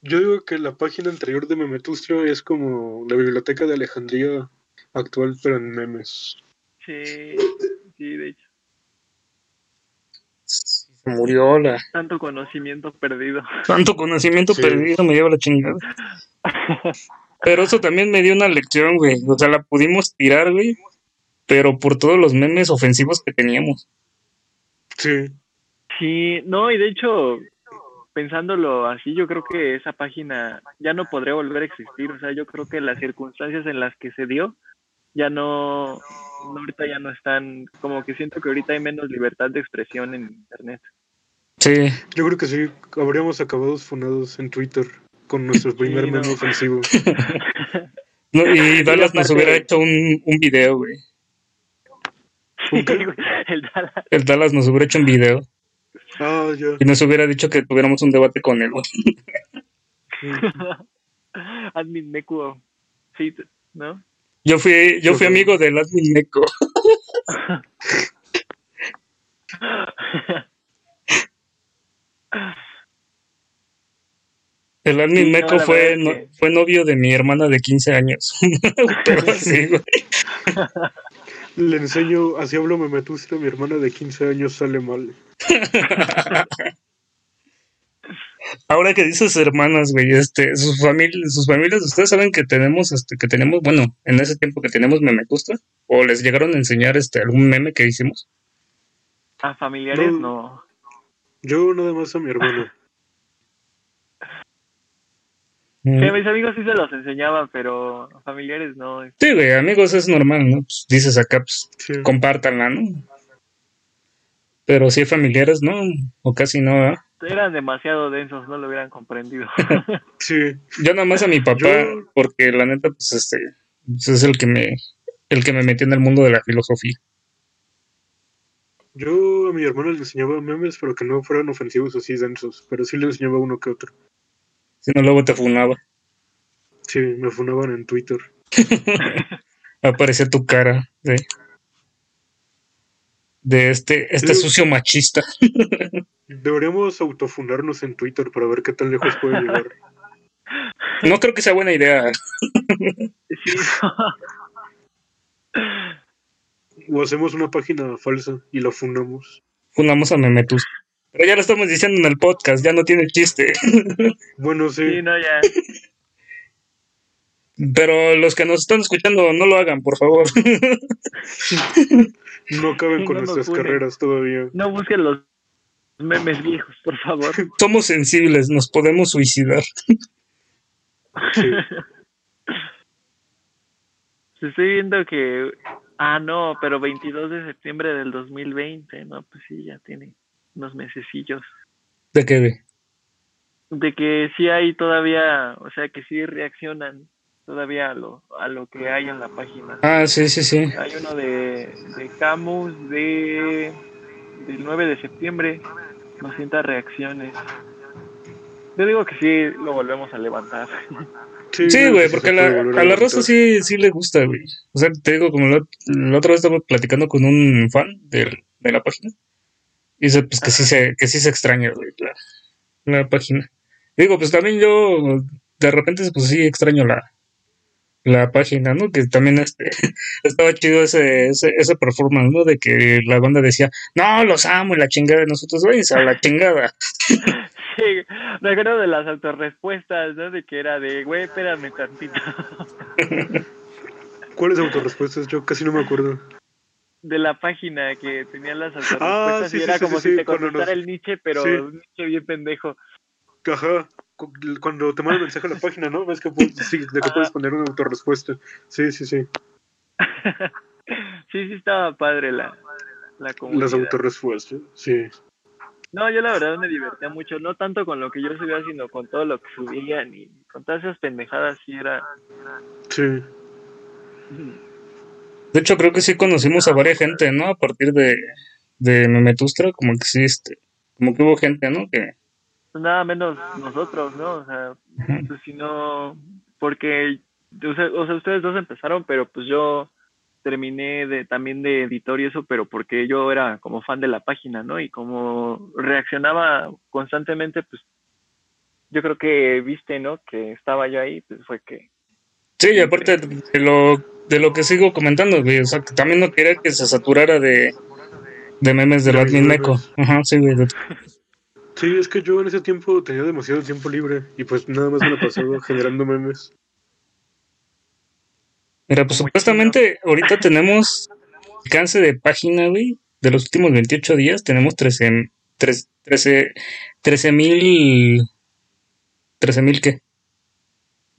Yo digo que la página anterior de Memetustro es como la biblioteca de Alejandría actual, pero en memes. Sí, sí, de hecho. Se murió la. Tanto conocimiento perdido. Tanto conocimiento Sí. perdido me lleva la chingada. Pero eso también me dio una lección, güey. O sea, la pudimos tirar, güey. Pero por todos los memes ofensivos que teníamos. Sí, Sí, no, y de hecho, pensándolo así, yo creo que esa página ya no podría volver a existir. O sea, yo creo que las circunstancias en las que se dio ya no, no, ahorita ya no están, como que siento que ahorita hay menos libertad de expresión en Internet. Sí. yo creo que sí, habríamos acabado funados en Twitter con nuestro primer Sí, no. meme ofensivo. No, y Dallas nos hubiera hecho un, un video, güey. Sí, güey, el Dallas. El Dallas nos hubiera hecho un video. Ah, ya. Y nos hubiera dicho que tuviéramos un debate con él. Admin Meku, sí, ¿no? Yo fui, yo fui amigo del admin Neko. El admin Sí, no, Meco fue, no- fue novio de mi hermana de 15 años. Pero así, güey. Le enseño, así hablo Memetustro, mi hermana de 15 años sale mal. Ahora que dices hermanas, güey, este, sus familias, sus familias, ustedes saben que tenemos, este, que tenemos, bueno, en ese tiempo que tenemos memecusta, o les llegaron a enseñar este algún meme que hicimos. A familiares No. no. Yo nada más a mi hermano. Sí, Mm. mis amigos sí se los enseñaban, pero familiares no. Sí, güey, amigos es normal, ¿no? Pues dices acá, pues Sí. compártanla, ¿no? Pero si hay familiares, ¿no? O casi no, ¿verdad? Eran demasiado densos, no lo hubieran comprendido. Sí, Yo nada más a mi papá, Yo- porque la neta, pues este, pues, es el que me, el que me metió en el mundo de la filosofía. yo a mi hermano le enseñaba memes, pero que no fueran ofensivos así densos, pero sí le enseñaba uno que otro. Si no, luego te funaba. Sí, me funaban en Twitter. Aparecía tu cara de, de este, este Sí. sucio machista. Deberíamos autofunarnos en Twitter para ver qué tan lejos puede llegar. No creo que sea buena idea. O hacemos una página falsa y la funamos. Funamos a Memetus. Pero ya lo estamos diciendo en el podcast, ya no tiene chiste. Bueno, sí, sí, no, ya. Pero los que nos están escuchando, no lo hagan, por favor. no caben Sí, con no nuestras carreras todavía. No busquen los memes viejos, por favor. Somos sensibles, nos podemos suicidar. Sí. Estoy viendo que. Ah, no, pero 22 de septiembre del 2020, no, pues sí, ya tiene unos mesecillos. ¿De qué, güey? De que sí hay todavía, o sea, que sí reaccionan todavía a lo, a lo que hay en la página. Ah, sí, sí, sí. Hay uno de, de Camus de del 9 de septiembre, 200 reacciones. Yo digo que sí lo volvemos a levantar. Sí, güey, que porque la- a la raza sí, sí le gusta, güey. O sea, te digo, como la, la otra vez estaba platicando con un fan del- de la página. Y dice, pues que sí se, que sí se extraña, güey, la, la página. Digo, pues también yo, de repente, pues sí extraño la, la página, ¿no? Que también este, estaba chido ese, ese, ese performance, ¿no? De que la banda decía, no, los amo y la chingada de nosotros, váyanse a la chingada. Sí, me acuerdo de las autorrespuestas, ¿no? De que era de, güey, espérame tantito. ¿Cuáles autorrespuestas? Yo casi no me acuerdo. De la página que tenía las Ah, sí, y era sí, como sí, si te contestara nos- el Nietzsche, pero Nietzsche bien pendejo. Ajá, cu- cuando te mandan mensaje a la página, ¿no? Ves que, pu- sí, de que puedes poner una autorrespuesta. Sí, sí, sí. sí, sí estaba padre la, la comunidad. Las autorrespuestas, sí. No, yo la verdad me divertía mucho, no tanto con lo que yo subía, sino con todo lo que subían y con todas esas pendejadas, sí era... Sí. De hecho, creo que sí conocimos a varias gente, ¿no? A partir de, de Memetustra, como que sí, este, como que hubo gente, ¿no? Que, Pues nada menos nosotros, ¿no? O sea, pues si no, porque, o sea, o sea, ustedes dos empezaron, pero pues yo terminé de también de editor y eso, pero porque yo era como fan de la página, ¿no? Y como reaccionaba constantemente, pues yo creo que viste, ¿no? Que estaba yo ahí, pues fue que... Sí, y aparte de lo, de lo que sigo comentando, güey, o sea, que también no quería que se saturara de, de memes del admin meco. Ajá, sí, güey. Sí, es que yo en ese tiempo tenía demasiado tiempo libre y pues nada más me lo pasaba generando memes. Mira, pues supuestamente ahorita tenemos alcance de página, güey, de los últimos 28 días, tenemos 13, 13, 13, 13 mil, 13 mil qué.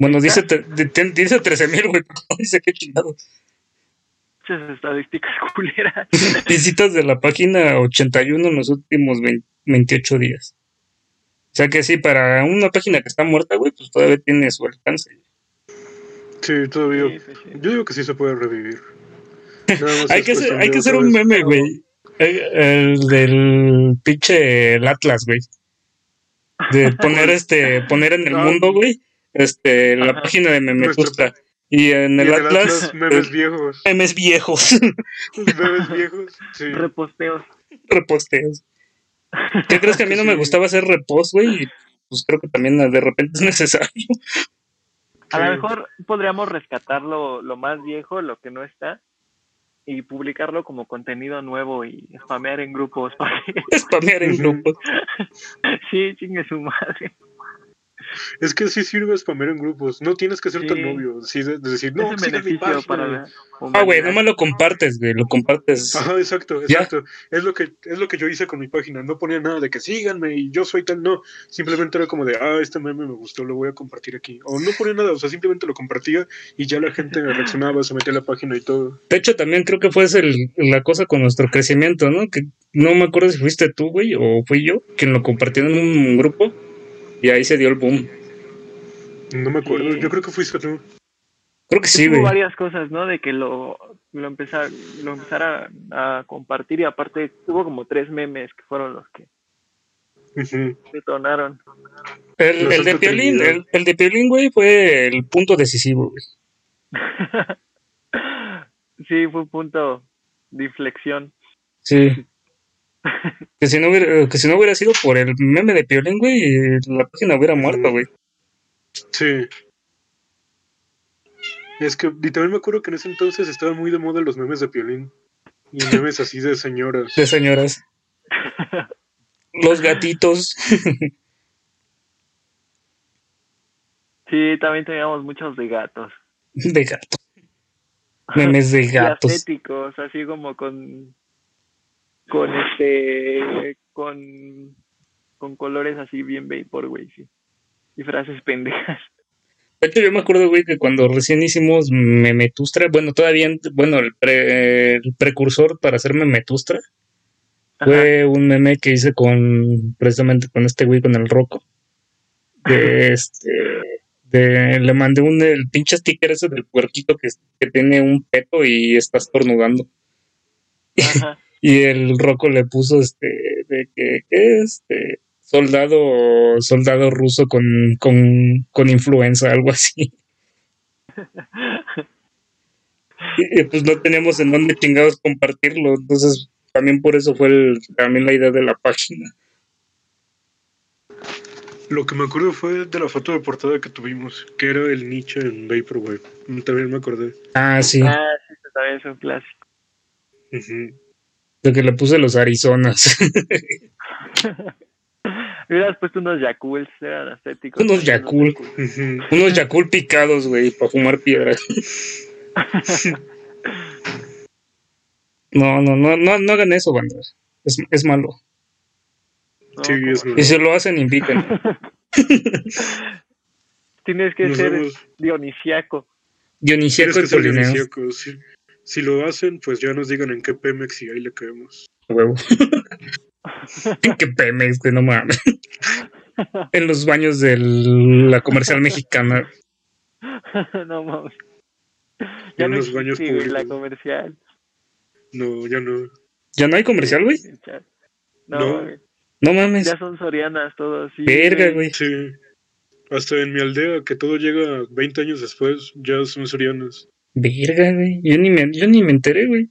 Bueno, dice, te- de- te- dice 13 mil, güey, pero no dice qué chingado. Muchas estadísticas culeras. Visitas de la página 81 en los últimos 20 28 días. O sea que sí, para una página que está muerta, güey, pues todavía tiene su alcance. Sí, todavía. Sí, sí, sí. Yo digo que sí se puede revivir. Hay que, hay que hacer un meme, güey. El, el del pinche el Atlas, güey. De poner este, poner en el No. mundo, güey, este, la Ajá. página de Memetustra. Y en Y el en Atlas, memes eh, viejos. memes viejos, memes viejos. Sí. Reposteos. reposteos. ¿Qué crees que a mí no me gustaba hacer repost, güey? Y pues creo que también de repente es necesario. A Sí. lo mejor podríamos rescatar lo, lo más viejo, lo que no está, y publicarlo como contenido nuevo y spamear en grupos. Spamear en grupos. sí, chingue su madre. Es que sí sirve spamear en grupos. No tienes que ser tan Sí. novio. Sí, de, de decir, no, es beneficio página. para la Ah, güey, nomás lo compartes, güey, lo compartes. Ajá, exacto, ¿Ya? exacto. Es lo que es lo que yo hice con mi página. No ponía nada de que síganme y yo soy tal, no. Simplemente era como de, ah, este meme me gustó, lo voy a compartir aquí. O no ponía nada, o sea, simplemente lo compartía y ya la gente reaccionaba, se metía a la página y todo. De hecho, también creo que fue ese el- la cosa con nuestro crecimiento, ¿no? Que no me acuerdo si fuiste tú, güey, o fui yo, quien lo compartió en un grupo y ahí se dio el boom. No me acuerdo, Sí. yo creo que fuiste tú. Creo que sí, Hubo güey. varias cosas, ¿no? De que lo, lo, empezar, lo empezara a compartir y aparte tuvo como tres memes que fueron los que detonaron. El, de Piolín, el de Piolín, güey, fue el punto decisivo, güey. sí, fue un punto de inflexión. Sí. Que si, no hubiera, que si no hubiera sido por el meme de Piolín, güey, la página hubiera muerto, güey. Sí. Es que, y también me acuerdo que en ese entonces estaban muy de moda los memes de Piolín. Y memes así de señoras. De señoras. Los gatitos. Sí, también teníamos muchos de gatos. De gatos. Memes de Y gatos. estéticos, así como con con este con con colores así bien vapor, güey, sí. Y frases pendejas. De hecho, yo me acuerdo, güey, que cuando recién hicimos Memetustra, bueno, todavía, bueno, el, pre- el precursor para hacer Memetustra Ajá. fue un meme que hice con, precisamente con este güey, con el Roco. De este, de, le mandé un, el pinche sticker ese del puerquito que, que tiene un peto y está estornudando. Ajá. Y el Roco le puso este, de que, este, soldado, soldado ruso con, con, con influenza, algo así. Y, pues no teníamos en dónde chingados compartirlo, entonces también por eso fue el, también la idea de la página. Lo que me acuerdo fue de la foto de portada que tuvimos, que era el Nietzsche en Vaporwave. También me acordé. Ah, sí, Ah, sí, eso también es un clásico. Ujú. De que le puse los Arizonas. Hubieras puesto unos Yakults, eran estéticos. Unos Yakult. Ujú. Unos Yakul picados, güey, para fumar piedra. No, no, no, no, no hagan eso, banda. Es, es malo. No, Sí, Y si lo hacen, inviten. Tienes que Nos ser vemos. dionisiaco. Dionisiaco y Polineo. dionisíaco, sí. Si lo hacen, pues ya nos digan en qué Pemex y ahí le caemos. Huevo. ¿En qué Pemex, güey? No mames. En los baños de la comercial mexicana. no mames. En Ya no los baños güey, la públicos. comercial. No, ya no. ¿Ya no hay comercial, güey? No, No mames. ya son sorianas todos. Sí, Verga, güey. Sí. Hasta en mi aldea, que todo llega 20 años después, ya son sorianas. Verga, güey. Yo ni me, yo ni me enteré, güey.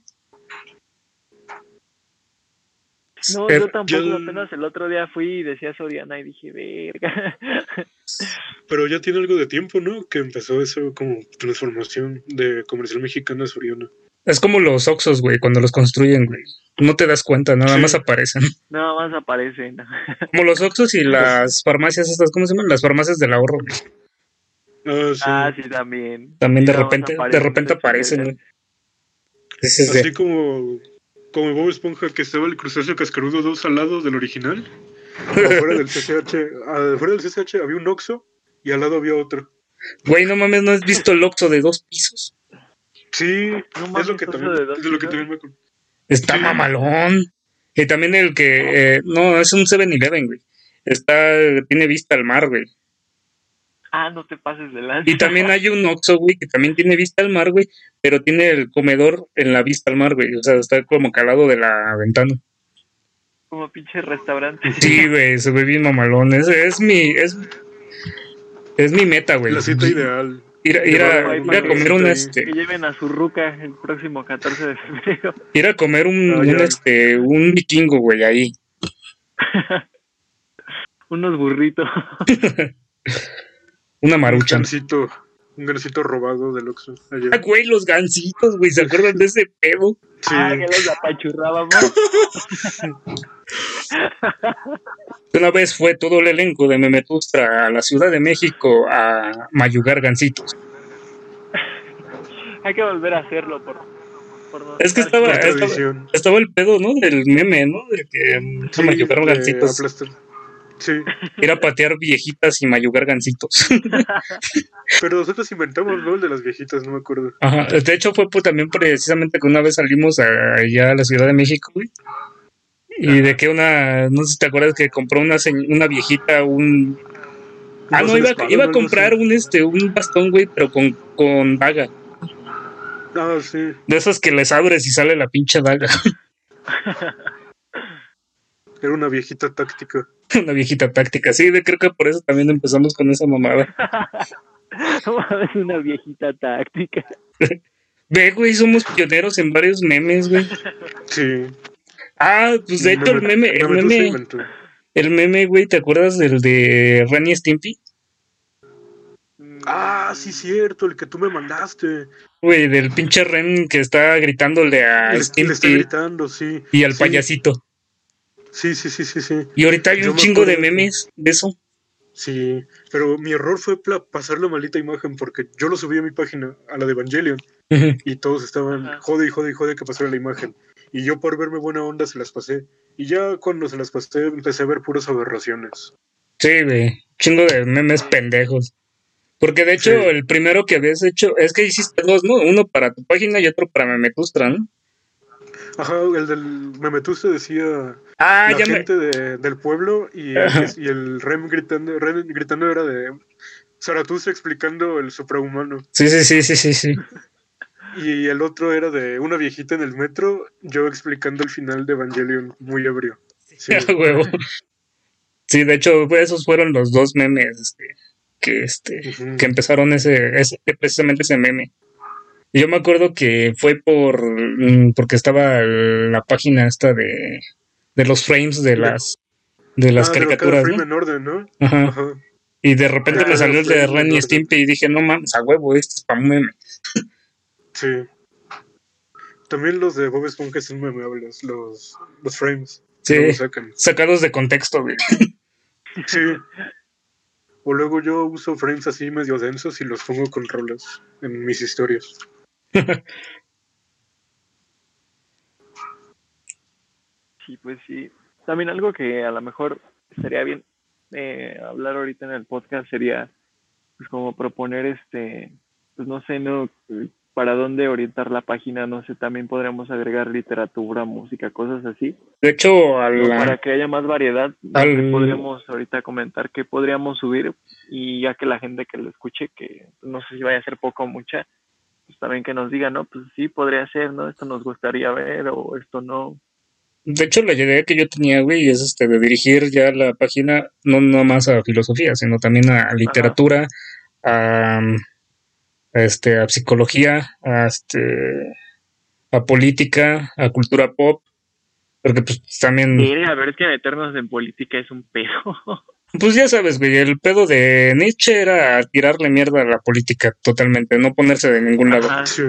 No, yo tampoco. yo- Apenas el otro día fui y decía Soriana y dije, verga. Pero ya tiene algo de tiempo, ¿no? Que empezó eso como transformación de comercial mexicana a soriana. Es como los Oxos, güey, cuando los construyen, güey. No te das cuenta, nada Sí. más aparecen. Nada más aparecen. Como los Oxos y las farmacias estas, ¿cómo se llaman? Las farmacias del ahorro, güey. Ah, sí. ah, sí, también. También de repente, de aparecen repente aparecen, es de- Así como, como Bob Esponja que estaba el crustáceo cascarudo 2 al lado del original. Afuera del CCH, afuera del CCH había un Oxxo y al lado había otro. Güey, no mames, ¿no has visto el Oxxo de dos pisos? Sí, No es mames, lo que también, de dos es lo que también me acuerdo. Está mamalón. Y también el que, eh, no, es un 7-Eleven, güey. Está, tiene vista al mar, güey. Ah, no te pases de lanza. Y también hay un Oxxo, güey, que también tiene vista al mar, güey, pero tiene el comedor en la vista al mar, güey. O sea, está como calado de la ventana. Como pinche restaurante. Sí, güey, se ve bien mamalón. Es, es mi, es, es mi meta, güey. La cita ideal. Ir, a- ir a, Llevar ir a comer un, Que este, lleven a su ruca el próximo 14 de febrero. ir a comer un, este, un vikingo, güey, ahí. Unos burritos. Una Un maruchan. gancito, un gancito robado del Oxxo. Ah, güey, los gancitos, güey, ¿se acuerdan de ese pedo? Sí, Ah, que los apachurrábamos. Una vez fue todo el elenco de Memetustra a la Ciudad de México a mayugar gancitos. Hay que volver a hacerlo por, por no Es que estaba, la estaba, el pedo, ¿no? Del meme, ¿no? De que mm, Sí, mayugar de gancitos. aplastar. Sí, Ir a patear viejitas y mayugar gancitos. pero nosotros inventamos, ¿no? El de las viejitas, no me acuerdo. Ajá. De hecho, fue pues, también precisamente que una vez salimos a- allá a la Ciudad de México, güey. Y de que una, no sé si te acuerdas que compró una, una viejita un... Ah, no, iba, iba a comprar un, este, un bastón, güey, pero con, con daga. Ah, sí. De esas que les abres y sale la pinche daga. Era una viejita táctica. Una viejita táctica. Sí, de, creo que por eso también empezamos con esa mamada. es una viejita táctica. Ve, güey, somos pioneros en varios memes, güey. Sí. Ah, pues de hecho el meme, el meme, el meme, güey, ¿te acuerdas del de Ren y Stimpy? Ah, sí, cierto, el que tú me mandaste. Güey, del pinche Ren que está gritándole a Le, le está Stimpy gritando, sí. y al Sí. payasito. Sí, sí, sí, sí, sí. Y ahorita hay Yo un me chingo de memes de eso. Sí, pero mi error fue pasar la maldita imagen porque yo lo subí a mi página, a la de Evangelion, y todos estaban jode y jode y jode que pasara la imagen. Y yo por verme buena onda se las pasé. Y ya cuando se las pasé empecé a ver puras aberraciones. Sí, güey, chingo de memes pendejos. Porque de hecho, Sí. el primero que habías hecho, es que hiciste dos, ¿no? Uno para tu página y otro para Memetustra, ¿no? Ajá, el del Memetuste decía Ah, la ya me, gente de- del pueblo y, y el Rem gritando, Rem gritando era de Zaratustra explicando el suprahumano. Sí, sí, sí, sí, sí, sí. Y el otro era de una viejita en el metro, yo explicando el final de Evangelion, muy ebrio. Sí. A huevo. Sí, de hecho, pues, esos fueron los dos memes este, que, este, que empezaron ese, ese, precisamente ese meme. Y yo me acuerdo que fue por mm, porque estaba la página esta de, de los frames de las de las Ah, caricaturas, frame ¿no? en orden, ¿no? Ajá. Ajá. Y de repente Ah, me salió el de Ren y. Stimpy y dije, no mames, a huevo, esto es para un meme. Sí. También los de Bob Esponja son memeables, los, los frames. Sí. Sacan. Sacados de contexto, güey. Sí. O luego yo uso frames así medio densos y los pongo con rolas en mis historias. Sí, pues sí. También algo que a lo mejor estaría bien eh, hablar ahorita en el podcast sería pues como proponer este, pues no sé, no para dónde orientar la página, no sé, también podríamos agregar literatura, música, cosas así. De hecho, para que haya más variedad, al- podríamos ahorita comentar qué podríamos subir y ya que la gente que lo escuche, que no sé si vaya a ser poco o mucha, pues también que nos diga, no, pues sí, podría ser, ¿no? Esto nos gustaría ver o esto no. de hecho, la idea que yo tenía, güey, es este de dirigir ya la página no nada más a filosofía, sino también a literatura, a, a, este, a psicología, a este, a política, a cultura pop, porque pues también, Mire, a ver, es que meternos en política es un pedo. pues ya sabes, güey, el pedo de Nietzsche era tirarle mierda a la política totalmente, no ponerse de ningún lado. Ajá. Sí.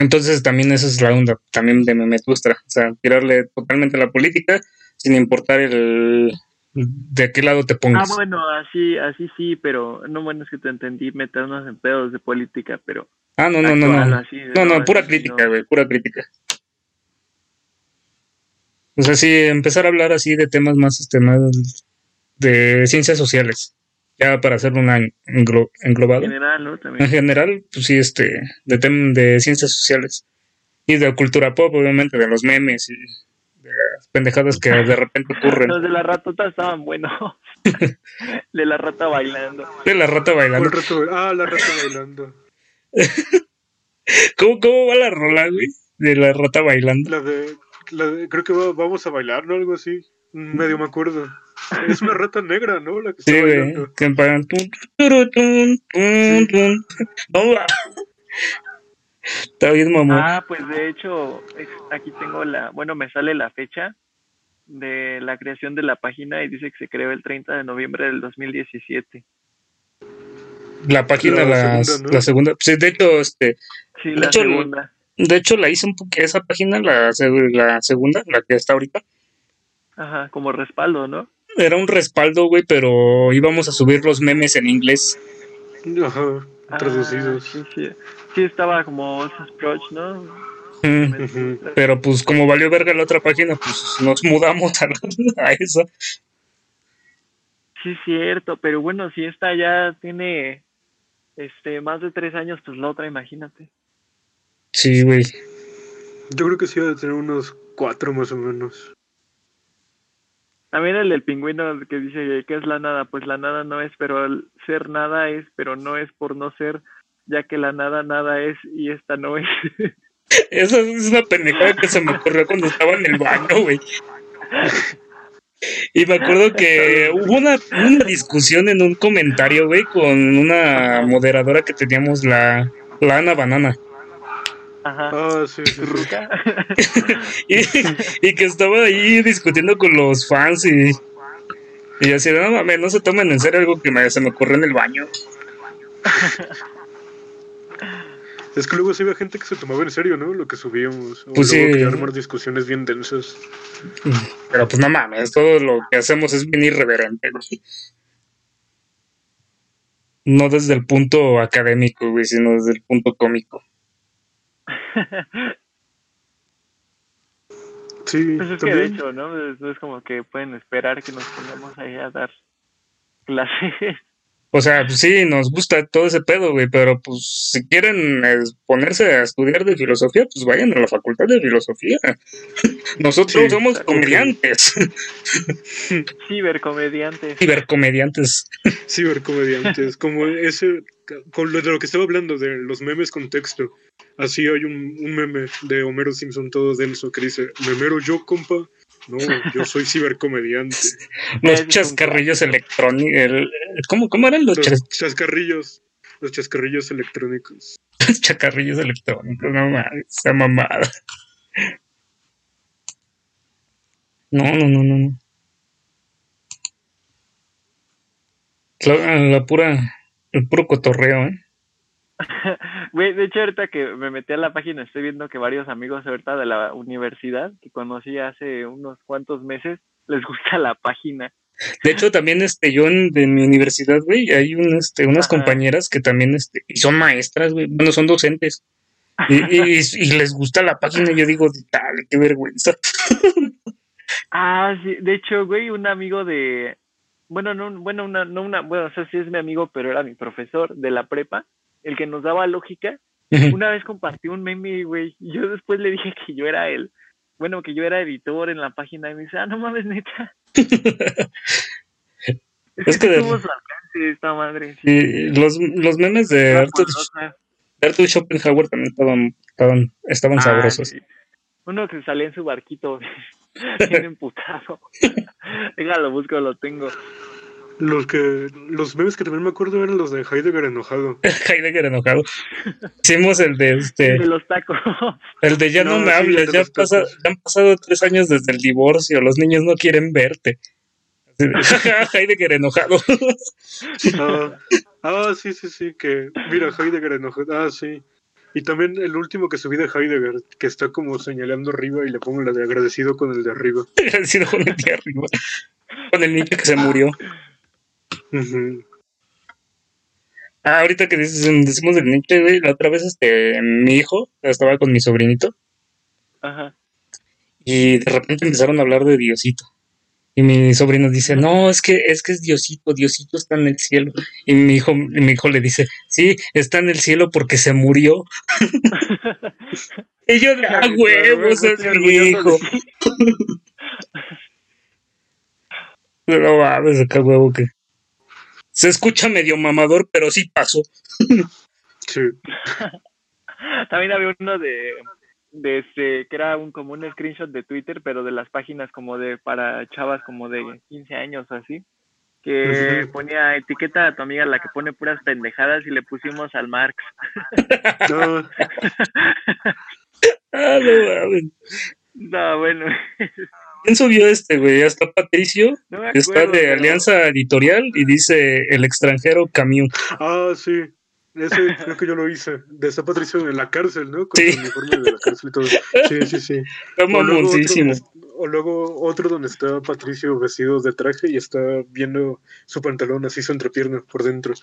Entonces también esa es la onda también de Memetustra, o sea, tirarle totalmente a la política sin importar el de qué lado te Ah, pongas. bueno, así, así sí, pero no, bueno, es que te entendí meternos en pedos de política, pero Ah, no, no, no, no. así, No, no, pura crítica, güey, pura crítica. O sea, sí, empezar a hablar así de temas más, este, más de ciencias sociales, ya para hacer una englo- englobado. En general, ¿no? En general, pues sí, este, de, tem- de ciencias sociales y de cultura pop, obviamente, de los memes y de las pendejadas que de repente ocurren. Los de la ratota estaban buenos. de la rata bailando. De la rata bailando. Ah, la rata bailando. ¿Cómo, ¿Cómo va la rola, güey? De la rata bailando. La de, la de- creo que va- vamos a bailar, ¿no? Algo así. Medio me acuerdo. Es una rata negra, ¿no? La que está Sí, güey. Que va. Está bien, mamá. Ah, pues de hecho, es- aquí tengo la, bueno, me sale la fecha de la creación de la página y dice que se creó el 30 de noviembre del 2017. la página, la la, segunda, ¿no? la segunda. Sí, de hecho, este, Sí, De la hecho, segunda. de hecho la hice un poco, esa página, la, la segunda, la que está ahorita, Ajá, como respaldo, ¿no? Era un respaldo, güey, pero íbamos a subir los memes en inglés. Ajá, traducidos. Ah, sí, sí. Sí, estaba como ¿no? Mm. Pero pues como valió verga la otra página, pues nos mudamos a, la- a esa. Sí, cierto, pero bueno, si esta ya tiene este más de tres años, pues la otra, imagínate. Sí, güey. Yo creo que sí va a tener unos cuatro más o menos. También el del pingüino que dice que es la nada, pues la nada no es, pero el ser nada es, pero no es por no ser, ya que la nada nada es y esta no es. Esa es una pendejada que se me ocurrió cuando estaba en el baño, güey. Y me acuerdo que hubo una, una discusión en un comentario, güey, con una moderadora que teníamos, la, la Ana Banana. Ajá. Ah, sí, sí, sí. Ruca. Y, y que estaba ahí discutiendo con los fans y, y así, no mames, no se tomen en serio algo que me- se me ocurrió en el baño. Es que luego sí había gente que se tomaba en serio, ¿no? Lo que subíamos. O Pues luego sí. que armar discusiones bien densas. Pero pues no mames, todo lo que hacemos es bien irreverente, güey. No desde el punto académico, güey, sino desde el punto cómico. Sí, Pues es que de hecho, ¿no? Es, es como que pueden esperar que nos pongamos ahí a dar clases. O sea, pues sí, nos gusta todo ese pedo, güey, pero pues si quieren eh, ponerse a estudiar de filosofía, pues vayan a la facultad de filosofía. Nosotros Sí, somos comediantes, Cibercomediantes. cibercomediantes. Cibercomediantes. como ese. Con lo de lo que estaba hablando, de los memes con texto. Así hay un, un meme de Homero Simpson todo denso que dice: Memero yo, compa. No, yo soy cibercomediante. Los chascarrillos electrónicos. el- ¿Cómo, ¿Cómo eran los Los chas- chascarrillos. Los chascarrillos electrónicos. chacarrillos electrónicos? No mames, esa mamada. No, no, no, no. no. La, la pura, el puro cotorreo, ¿eh? Güey, de hecho, ahorita que me metí a la página, estoy viendo que varios amigos ahorita de la universidad que conocí hace unos cuantos meses les gusta la página. De hecho, también este, yo en, de mi universidad, güey, hay un, este, unas Ajá. compañeras que también este, y son maestras, güey, bueno, son docentes. Y, y, y les gusta la página, y yo digo, dale, qué vergüenza. Ah, sí, de hecho, güey, un amigo de, bueno, no, bueno, una, no una, bueno, o sea, sí es mi amigo, pero era mi profesor de la prepa, el que nos daba lógica. Una vez compartí un meme, güey, y yo después le dije que yo era él. Bueno, que yo era editor en la página y me dice, ah, no mames, neta. Es que de- tuvo su alcance esta madre. sí. Los, los memes de Una Arthur, Arthur Schopenhauer también estaban, estaban, estaban Ah, sabrosos. sí. Uno que salía en su barquito, bien emputado. Déjalo, busco, lo tengo. Los que los memes que también me acuerdo eran los de Heidegger enojado. Heidegger enojado. Hicimos el de este, De los tacos. el de ya no, No, me sí, hables, el ya, pasa- ya han pasado tres años desde el divorcio, los niños no quieren verte. Heidegger enojado. Ah, ah, sí, sí, sí, que mira, Heidegger enojado. Ah, sí. Y también el último que subí de Heidegger, que está como señalando arriba y le pongo la de agradecido con el de arriba. Agradecido con el de arriba. Con el niño que se murió. Ujú. Ah, ahorita que dices, decimos del niño, güey, la otra vez este, mi hijo estaba con mi sobrinito Ajá. y de repente empezaron a hablar de Diosito. Y mi sobrino dice, no, es que, es que es Diosito, Diosito está en el cielo. Y mi hijo, y mi hijo le dice, sí, está en el cielo porque se murió. y yo, ah, huevos, es mi hijo. No mames, acá huevo que. Se escucha medio mamador, pero sí pasó. Sí. También había uno de, de este, que era un, como un screenshot de Twitter, pero de las páginas como de, para chavas como de 15 años o así, que ponía etiqueta a tu amiga la que pone puras pendejadas y le pusimos al Marx. No, Ah. No, bueno, ¿Quién subió este, güey? Hasta Patricio, no está de pero- Alianza Editorial y dice el extranjero Camus. ah, sí. Ese creo que yo lo hice. De San Patricio en la cárcel, ¿no? Con Sí. su uniforme de la cárcel y todo. Sí, sí, sí. Está mamoncísimo. o luego otro donde está Patricio vestido de traje y está viendo su pantalón así su entrepierna por dentro.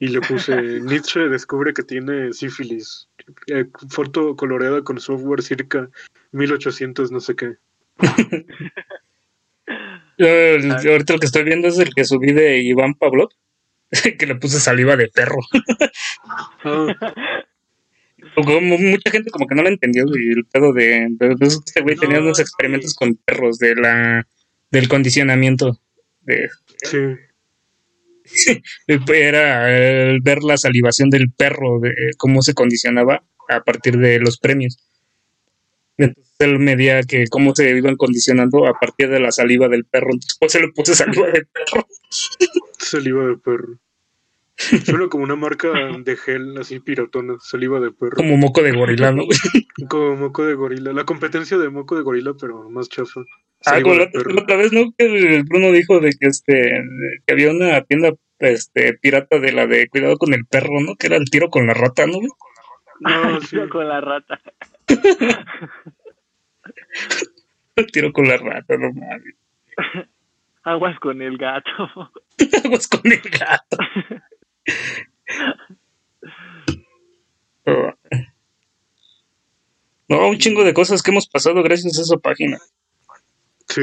Y le puse Nietzsche descubre que tiene sífilis. Eh, foto coloreada con software circa 1800 no sé qué. Yo, el- ahorita lo que estoy viendo es el que subí de Iván Pavlov, que le puse saliva de perro. Ah, Como mucha gente como que no lo entendió, güey, el pedo de, de- este güey tenía No, unos sí. experimentos con perros de la del condicionamiento de sí. era el ver la salivación del perro, de cómo se condicionaba a partir de los premios. Entonces él medía que cómo se iban condicionando a partir de la saliva del perro. Entonces pues se le puse saliva de perro. Saliva de perro. Suena como una marca de gel así piratona. Saliva de perro. Como moco de gorila, ¿no? Como moco de gorila. La competencia de moco de gorila, pero más chafa. Ah, la, otra vez, ¿no? Que el Bruno dijo de que este que había una tienda este pirata de la de cuidado con el perro, ¿no? Que era el tiro con la rata, ¿no? No, sí. Con la rata. Tiro con la rata, no mames. Aguas con el gato. Aguas con el gato. Oh. No, un chingo de cosas que hemos pasado gracias a esa página. Sí.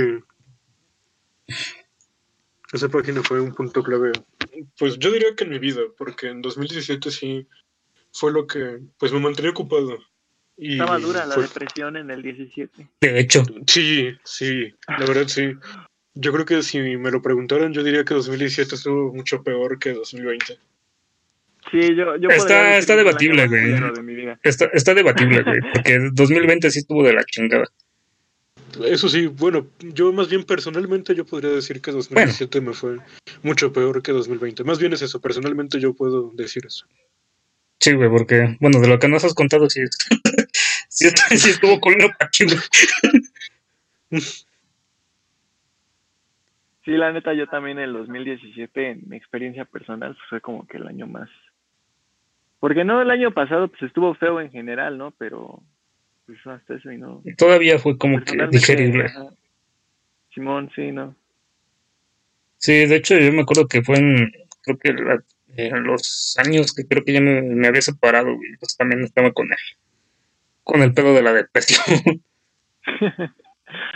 Esa página fue un punto clave. Pues yo diría que en mi vida, porque en 2017 sí fue lo que pues me mantenía ocupado. Y Estaba dura la fue- depresión en el 17. De hecho, Sí, sí, la verdad sí. Yo creo que si me lo preguntaran, yo diría que 2017 estuvo mucho peor que 2020. Sí, yo, yo Está- está que fue el debatible, güey. de mi vida. está, está debatible, güey, porque 2020 sí estuvo de la chingada. Eso sí, bueno, yo más bien personalmente yo podría decir que 2017 me fue mucho peor que 2020. Más bien es eso, personalmente yo puedo decir eso. Sí, güey, porque, bueno, de lo que nos has contado, sí, sí, sí estuvo culero pa' chingo. Sí, la neta, yo también en el 2017, en mi experiencia personal, pues, fue como que el año más. Porque no, el año pasado pues estuvo feo en general, ¿no? Pero pues hasta eso y no. Todavía fue como que digerible. ajá. Simón, sí, no. Sí, de hecho, yo me acuerdo que fue en, creo que la- en los años que creo que ya me, me había separado, pues también estaba con él, con el pedo de la depresión.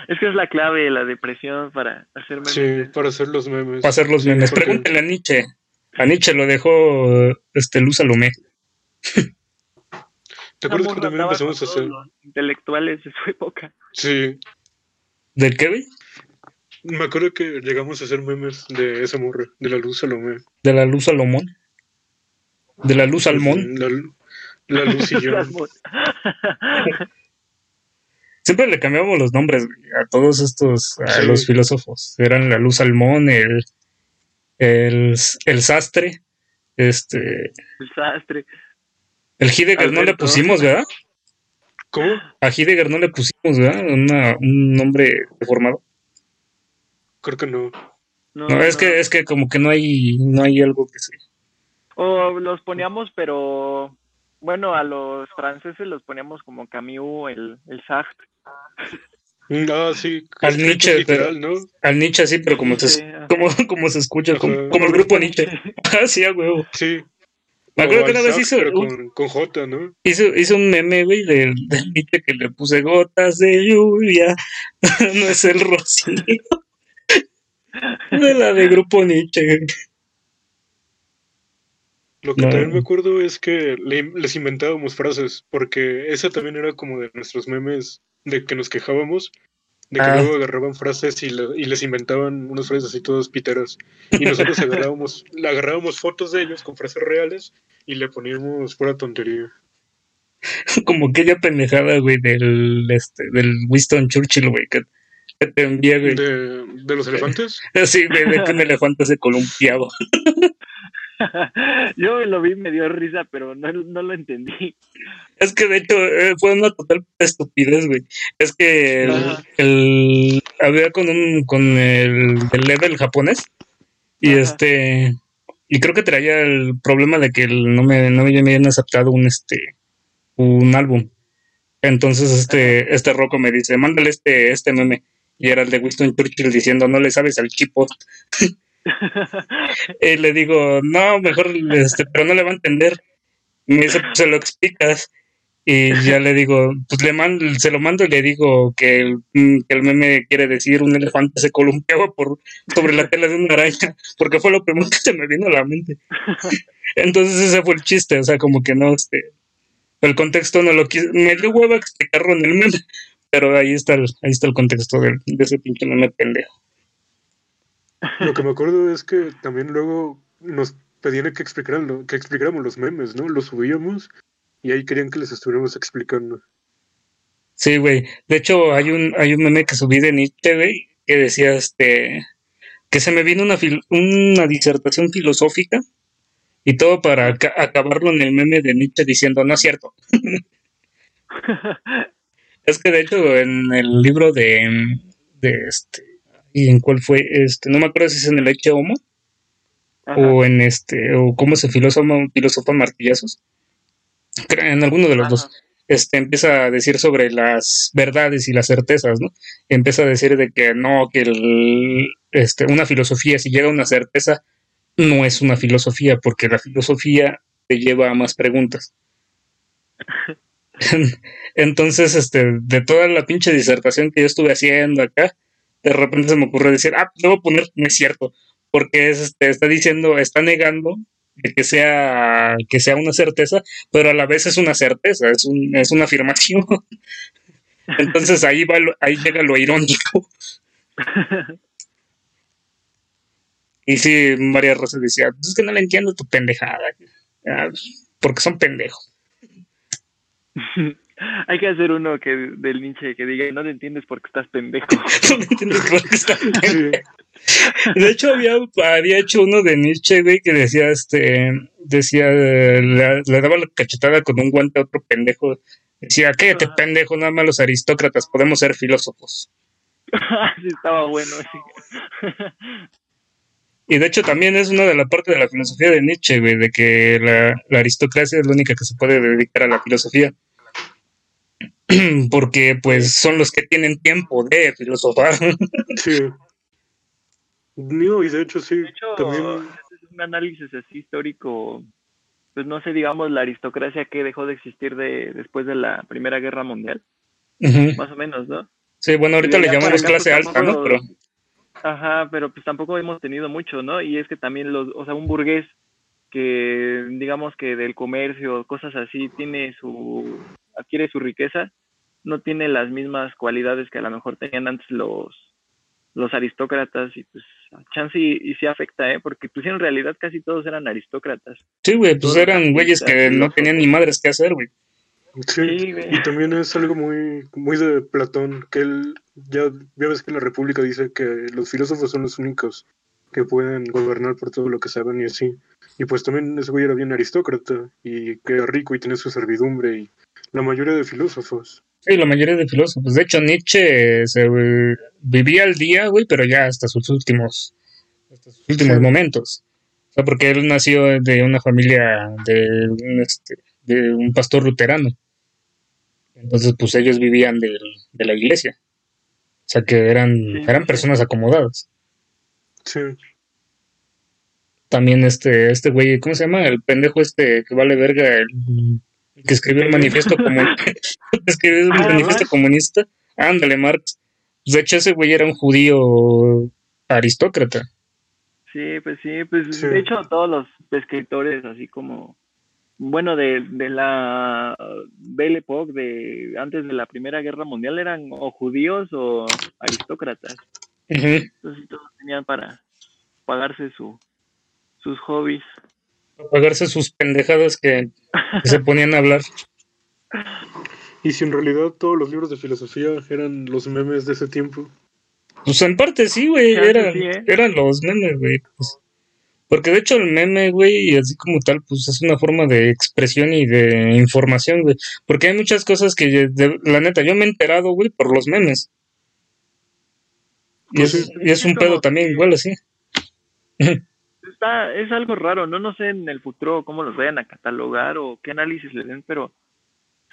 es que es la clave, la depresión para hacerme. Sí, para hacer los memes. para hacer los Sí, memes. porque- Pregúntale a Nietzsche. A Nietzsche lo dejó este Luz Salomé. ¿Te acuerdas que también empezamos a hacer? los intelectuales de su época. Sí, ¿Del güey? me acuerdo que llegamos a hacer memes de esa morra, de la luz Salomé. De la luz Salomón. De la luz Salmón. La, la luz y yo. Siempre le cambiamos los nombres a todos estos, a Sí. los filósofos. Eran la luz Salmón, el, el, el sastre, este, El sastre. el Heidegger no le pusimos, ¿verdad? ¿Cómo? A Heidegger no le pusimos, ¿verdad? Una- un nombre deformado. Creo que no. No, No, es no. que, es que como que no hay, no hay algo que se. O los poníamos, pero bueno, a los franceses los poníamos como Camus, el, el Sartre. Ah, sí. Al Nietzsche, literal, ¿no? Al Nietzsche así, pero como, Sí, se, como, como se escucha, como, Ajá. como el grupo Nietzsche. Ah, sí, a huevo. Sí. Me acuerdo que una vez hizo, pero con, con J, ¿no? hizo, hizo un meme, güey, del, del Nietzsche que le puse gotas de lluvia. no es el rocío. de la de grupo Nietzsche. güey. Lo que No. también me acuerdo es que le- les inventábamos frases, porque esa también era como de nuestros memes de que nos quejábamos, de que Ah. luego agarraban frases y, le- y les inventaban unas frases así todas piteras. Y nosotros agarrábamos, le agarrábamos fotos de ellos con frases reales y le poníamos pura tontería. Como aquella pendejada, güey, del, este, del Winston Churchill, güey, que, que te envía, güey. De, de los elefantes. Sí, güey, de que un elefante se columpiaba. Yo lo vi, me dio risa, pero no, no lo entendí. Es que de hecho eh, fue una total estupidez, güey. Es que el, Ajá. el- había con un con el, el level japonés y Ajá. este y creo que traía el problema de que el- no me no me habían aceptado un este un álbum. Entonces este este roco me dice, "Mándale este este meme." Y era el de Winston Churchill diciendo, "No le sabes al chipo." Y le digo, "No, mejor este, pero no le va a entender." Me dice, "Pues, se lo explicas." Y ya le digo, pues le mando, se lo mando y le digo que el, meme quiere decir un elefante se columpiaba por sobre la tela de una araña, porque fue lo primero que se me vino a la mente. Entonces ese fue el chiste, o sea, como que no, este, el contexto no lo quiso, me dio hueva explicarlo en el meme, pero ahí está el, ahí está el contexto del, de ese pinche meme pendejo. Lo que me acuerdo es que también luego nos pedían que, explicaran, que explicáramos los memes, ¿no? Los subíamos y ahí querían que les estuviéramos explicando. Sí, güey. De hecho, hay un, hay un meme que subí de Nietzsche, güey, que decía este que se me vino una, fil- una disertación filosófica y todo para aca- acabarlo en el meme de Nietzsche diciendo, no es cierto. Es que de hecho en el libro de, de este, ¿y en cuál fue? Este, no me acuerdo si es en el Eche Homo Ajá. o en este, o cómo se filosofa, filosofa martillazos. En alguno de los Ajá. dos. Este, empieza a decir sobre las verdades y las certezas, ¿no? Empieza a decir de que no, que el, este, una filosofía, si llega a una certeza, no es una filosofía, porque la filosofía te lleva a más preguntas. Entonces, este, de toda la pinche disertación que yo estuve haciendo acá, de repente se me ocurre decir, ah, debo poner, no es cierto, porque es, este, está diciendo, está negando que sea, que sea una certeza, pero a la vez es una certeza, es, un, es una afirmación. Entonces ahí va, lo- ahí llega lo irónico. Y sí, María Rosa decía, "Pues es que no le entiendo tu pendejada, Ah, porque son pendejos. Hay que hacer uno que del Nietzsche que diga, no te entiendes porque estás pendejo. No entiendo por qué está Sí. De hecho, había, había hecho uno de Nietzsche, güey, que decía, este, decía, le, le daba la cachetada con un guante a otro pendejo. Decía, cállate, pendejo, nada más los aristócratas podemos ser filósofos. sí, estaba bueno. sí. Y de hecho también es una de las partes de la filosofía de Nietzsche, güey, de que la, la aristocracia es la única que se puede dedicar a la filosofía. Porque, pues, son los que tienen tiempo de filosofar. Sí. No, y de hecho sí. De hecho, También, es un análisis así histórico, pues no sé, digamos, la aristocracia que dejó de existir de, después de la Primera Guerra Mundial, más o menos, ¿no? Sí, bueno, ahorita le llamamos acá, clase pues, alta, ¿no? tampoco- Pero, Ajá, pero pues tampoco hemos tenido mucho, ¿no? Y es que también los, o sea, un burgués que digamos que del comercio, cosas así, tiene su, adquiere su riqueza, no tiene las mismas cualidades que a lo mejor tenían antes los, los aristócratas y pues chance y, y sí afecta, ¿eh? Porque pues en realidad casi todos eran aristócratas. Sí, güey, pues Todos eran güeyes que no tenían ni madres que hacer, güey. Sí, Sí, güey. y también es algo muy, muy de Platón, que él, ya, ya ves que la República dice que los filósofos son los únicos que pueden gobernar por todo lo que saben y así. Y pues también ese güey era bien aristócrata y que era rico y tenía su servidumbre y la mayoría de filósofos. Sí, la mayoría de filósofos. De hecho, Nietzsche se, vivía al día, güey, pero ya hasta sus últimos, hasta sus últimos Sí. momentos. O sea, porque él nació de una familia de un, este, de un pastor luterano. Entonces, pues ellos vivían del- de la iglesia. O sea, que eran, Sí, eran personas acomodadas. Sí, También este, este güey, ¿cómo se llama? El pendejo este que vale verga, el que escribió el manifiesto comunista. escribió el Ah, manifiesto Marx. comunista. Ándale, Marx. De hecho, ese güey era un judío aristócrata. Sí, pues sí, pues Sí. de hecho todos los escritores así como, bueno, de, de la Belle Époque, de antes de la Primera Guerra Mundial eran o judíos o aristócratas. Entonces todos tenían para pagarse su, sus hobbies. Pagarse sus pendejadas que, que se ponían a hablar. y si en realidad todos los libros de filosofía eran los memes de ese tiempo. Pues en parte sí, güey. Eran, sí, ¿eh? eran los memes, güey. pues. Porque de hecho el meme, güey, así como tal, pues es una forma de expresión y de información, güey. Porque hay muchas cosas que, de- la neta, yo me he enterado, güey, por los memes. Y Pues es, sí. y es un pedo también igual así. Está, es algo raro, ¿no? No sé en el futuro cómo los vayan a catalogar o qué análisis le den, pero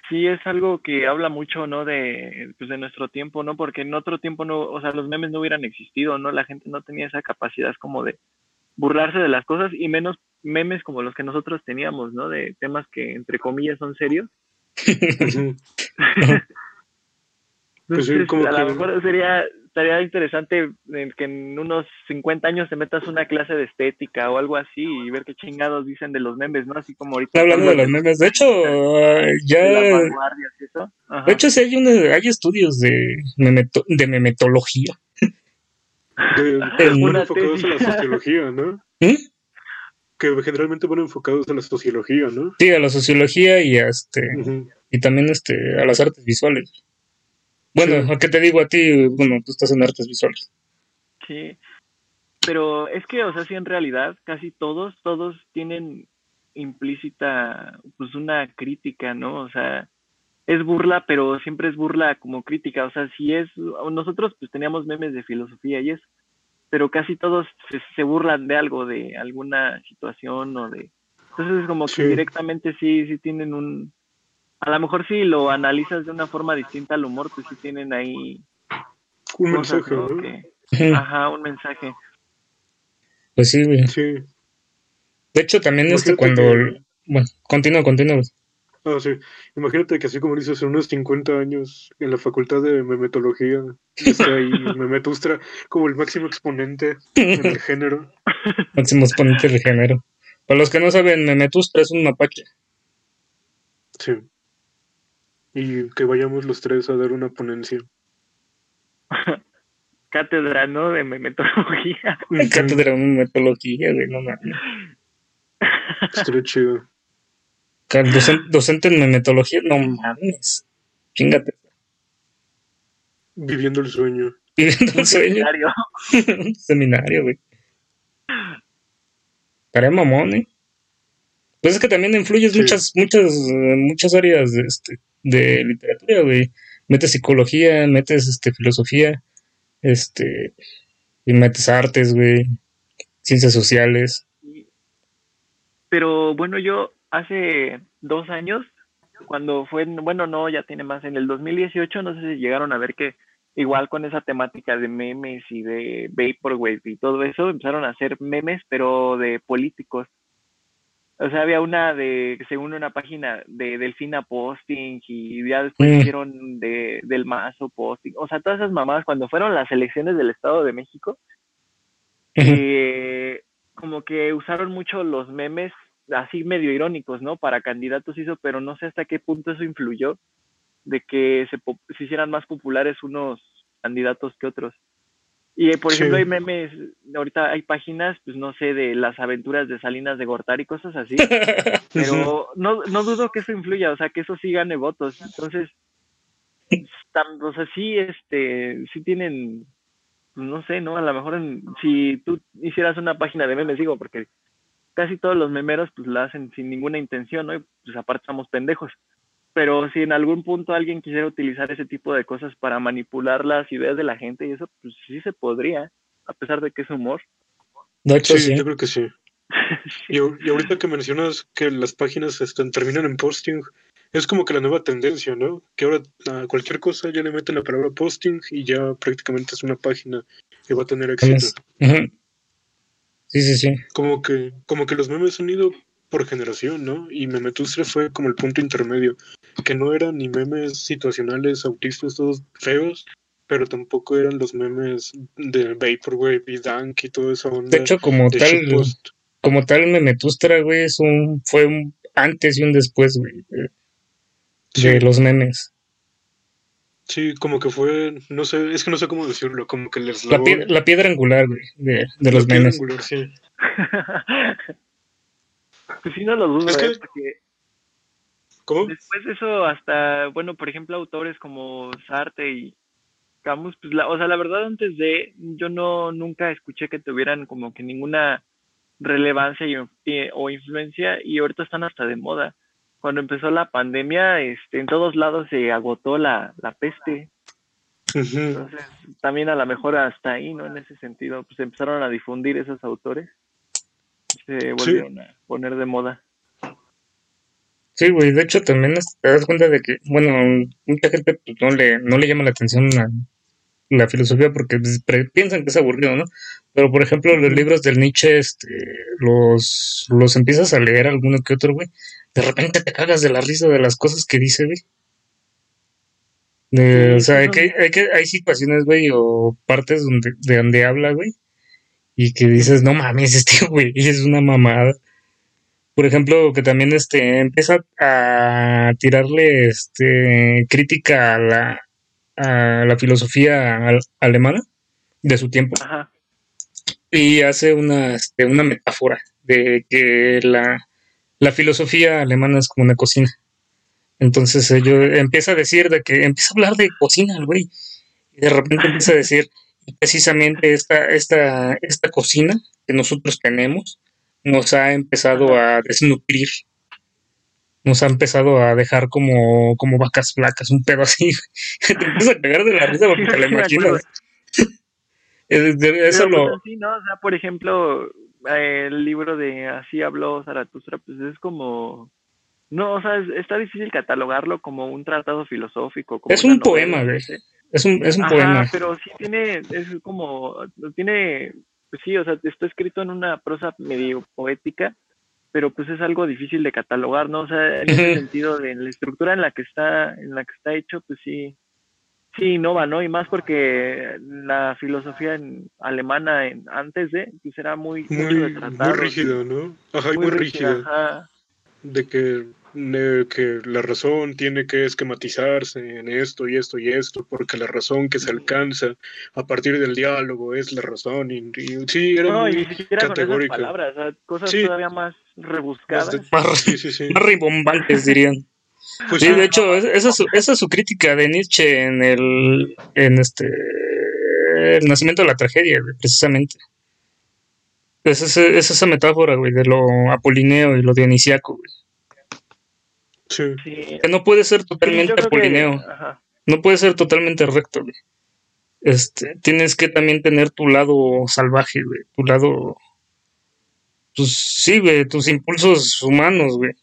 sí es algo que habla mucho, ¿no? De, pues de nuestro tiempo, ¿no? Porque en otro tiempo no, o sea, los memes no hubieran existido, ¿no? La gente no tenía esa capacidad como de burlarse de las cosas y menos memes como los que nosotros teníamos, ¿no? De temas que entre comillas son serios. Pues Entonces, como a que- lo mejor sería estaría interesante en que en unos 50 años te metas una clase de estética o algo así y ver qué chingados dicen de los memes, ¿no? Así como ahorita Está hablando de los memes. De hecho, de ya. y eso. Ajá. De hecho, sí hay, una, hay estudios de, memeto- de memetología. De- enfocados a la sociología, ¿no? ¿Mm? Que generalmente van enfocados a la sociología, ¿no? Sí, a la sociología y a este. Y también este a las artes visuales. Bueno, Sí. ¿a qué te digo a ti? Bueno, tú estás en artes visuales. Sí. Pero es que, o sea, sí, en realidad, casi todos, todos tienen implícita, pues, una crítica, ¿no? O sea, es burla, pero siempre es burla como crítica. O sea, si es, nosotros pues teníamos memes de filosofía y eso, pero casi todos se, se burlan de algo, de alguna situación o de... Entonces es como que directamente sí, sí tienen un... A lo mejor si lo analizas de una forma distinta al humor, pues sí tienen ahí Un cosas, mensaje, ¿no? Ajá, un mensaje. Pues sí, güey. Sí. De hecho, también este Imagínate cuando... que- Bueno, continúa, continúa. Ah, sí. Imagínate que así como dices, en unos 50 años en la facultad de memetología está ahí Memetustra como el máximo exponente en el género. Máximo exponente del género. Para los que no saben, Memetustra es un mapache. Sí. Y que vayamos los tres a dar una ponencia. Cátedra, ¿no? De memetología. Cátedra de memetología, güey, no mames. Estaría chido. Ca- docen- Docente en memetología, no mames. Chingate. Viviendo el sueño. Viviendo un sueño. Seminario. un seminario, güey. Estaría mamón, ¿eh? Pues es que también influyes Sí. muchas, muchas, eh, muchas áreas de, este, de literatura, güey. Metes psicología, metes este, filosofía, este, y metes artes, güey, ciencias sociales. Pero bueno, yo hace dos años, cuando fue, bueno, no, ya tiene más, en el 2018, no sé si llegaron a ver que igual con esa temática de memes y de Vaporwave y todo eso, empezaron a hacer memes, pero de políticos. O sea, había una de, según una página de Delfina Posting y ya después Mm. hicieron de, del Mazo Posting. O sea, todas esas mamadas cuando fueron las elecciones del Estado de México, eh, como que usaron mucho los memes así medio irónicos, ¿no? Para candidatos hizo, pero no sé hasta qué punto eso influyó de que se, se hicieran más populares unos candidatos que otros. Y por ejemplo hay memes, ahorita hay páginas, pues no sé, de las aventuras de Salinas de Gortar y cosas así, pero no, no dudo que eso influya, o sea, que eso sí gane votos. Entonces, o sea, sí, este, sí tienen, pues, no sé, ¿no? A lo mejor si tú hicieras una página de memes, digo, porque casi todos los memeros pues la hacen sin ninguna intención, ¿no? Y pues aparte estamos pendejos. Pero si en algún punto alguien quisiera utilizar ese tipo de cosas para manipular las ideas de la gente y eso, pues sí se podría, a pesar de que es humor. De hecho, sí, yo creo que sí. Y, ahorita que mencionas que las páginas están, terminan en posting, es como que la nueva tendencia, ¿no? Que ahora a cualquier cosa ya le meten la palabra posting y ya prácticamente es una página que va a tener éxito. Sí, sí, sí. Como que, como que los memes han ido por generación, ¿no? Y Memetustre fue como el punto intermedio, que no eran ni memes situacionales, autistas, todos feos, pero tampoco eran los memes de Vaporwave y Dank y todo eso. de hecho, como tal, como tal, Memetustra, güey, es un, fue un antes y un después, güey, de, los memes. Sí, como que fue, no sé, es que no sé cómo decirlo, como que les la, la, piedra angular, güey, de, de los memes. Angular, sí. pues sí, no lo dudo, es que... ¿eh? ¿Cómo? Después de eso, hasta, bueno, por ejemplo, autores como Sarte y Camus, pues, la, o sea, la verdad, antes de, yo no, nunca escuché que tuvieran como que ninguna relevancia o influencia y ahorita están hasta de moda cuando empezó la pandemia, este, en todos lados se agotó la, la peste. Entonces, también a lo mejor hasta ahí, ¿no? En ese sentido, pues empezaron a difundir esos autores. Se volvieron a poner de moda. Sí, güey, de hecho también te das cuenta de que, bueno, mucha gente pues, no, le, no le llama la atención a la filosofía porque pues, piensan que es aburrido, ¿no? Pero por ejemplo, los libros del Nietzsche, este, los, los empiezas a leer alguno que otro, güey, de repente te cagas de la risa de las cosas que dice, güey. o sea, hay, que, hay, que, hay situaciones, güey, o partes donde, de donde habla, güey, y que dices, no mames, este güey es una mamada. Por ejemplo, que también este empieza a tirarle este crítica a la, a la filosofía alemana de su tiempo. Y hace una, este, una metáfora de que la, la filosofía alemana es como una cocina. Entonces ello empieza a decir de que empieza a hablar de cocina el güey. Y de repente empieza a decir precisamente esta, esta, esta cocina que nosotros tenemos nos ha empezado a desnutrir. Nos ha empezado a dejar como, como vacas flacas, un pedo así. Te empiezas a pegar de la risa porque te la imaginas. Eso lo... Sí, ¿no? O sea, por ejemplo, el libro de Así habló Zaratustra, pues es como... No, o sea, está difícil catalogarlo como un tratado filosófico. es un poema, güey. Es un, es un poema. pero sí tiene, es como, tiene, pues sí, o sea, está escrito en una prosa medio poética, pero pues es algo difícil de catalogar, ¿no? O sea, en ese sentido, de la estructura en la que está, en la que está hecho, pues sí, sí innova, ¿no? Y más porque la filosofía en, alemana en, antes de, pues era muy... Muy, muy rígido, ¿no? Ajá, muy, muy rígido. De que, que la razón tiene que esquematizarse en esto y esto y esto, porque la razón que se alcanza a partir del diálogo es la razón. Y, sí, era muy categórica. palabras, cosas todavía más rebuscadas. Más, sí, sí, sí. más rimbombantes, dirían. Pues sí, de hecho, esa es, su, esa es su crítica de Nietzsche en el, en este, el nacimiento de la tragedia, precisamente. Es, es, esa metáfora, güey, de lo apolineo y lo dionisiaco, güey. Sí. Que no puede ser totalmente apolineo. no puede ser totalmente recto, güey. Este, tienes que también tener tu lado salvaje, güey. Tu lado. Pues sí, güey, tus impulsos humanos, güey.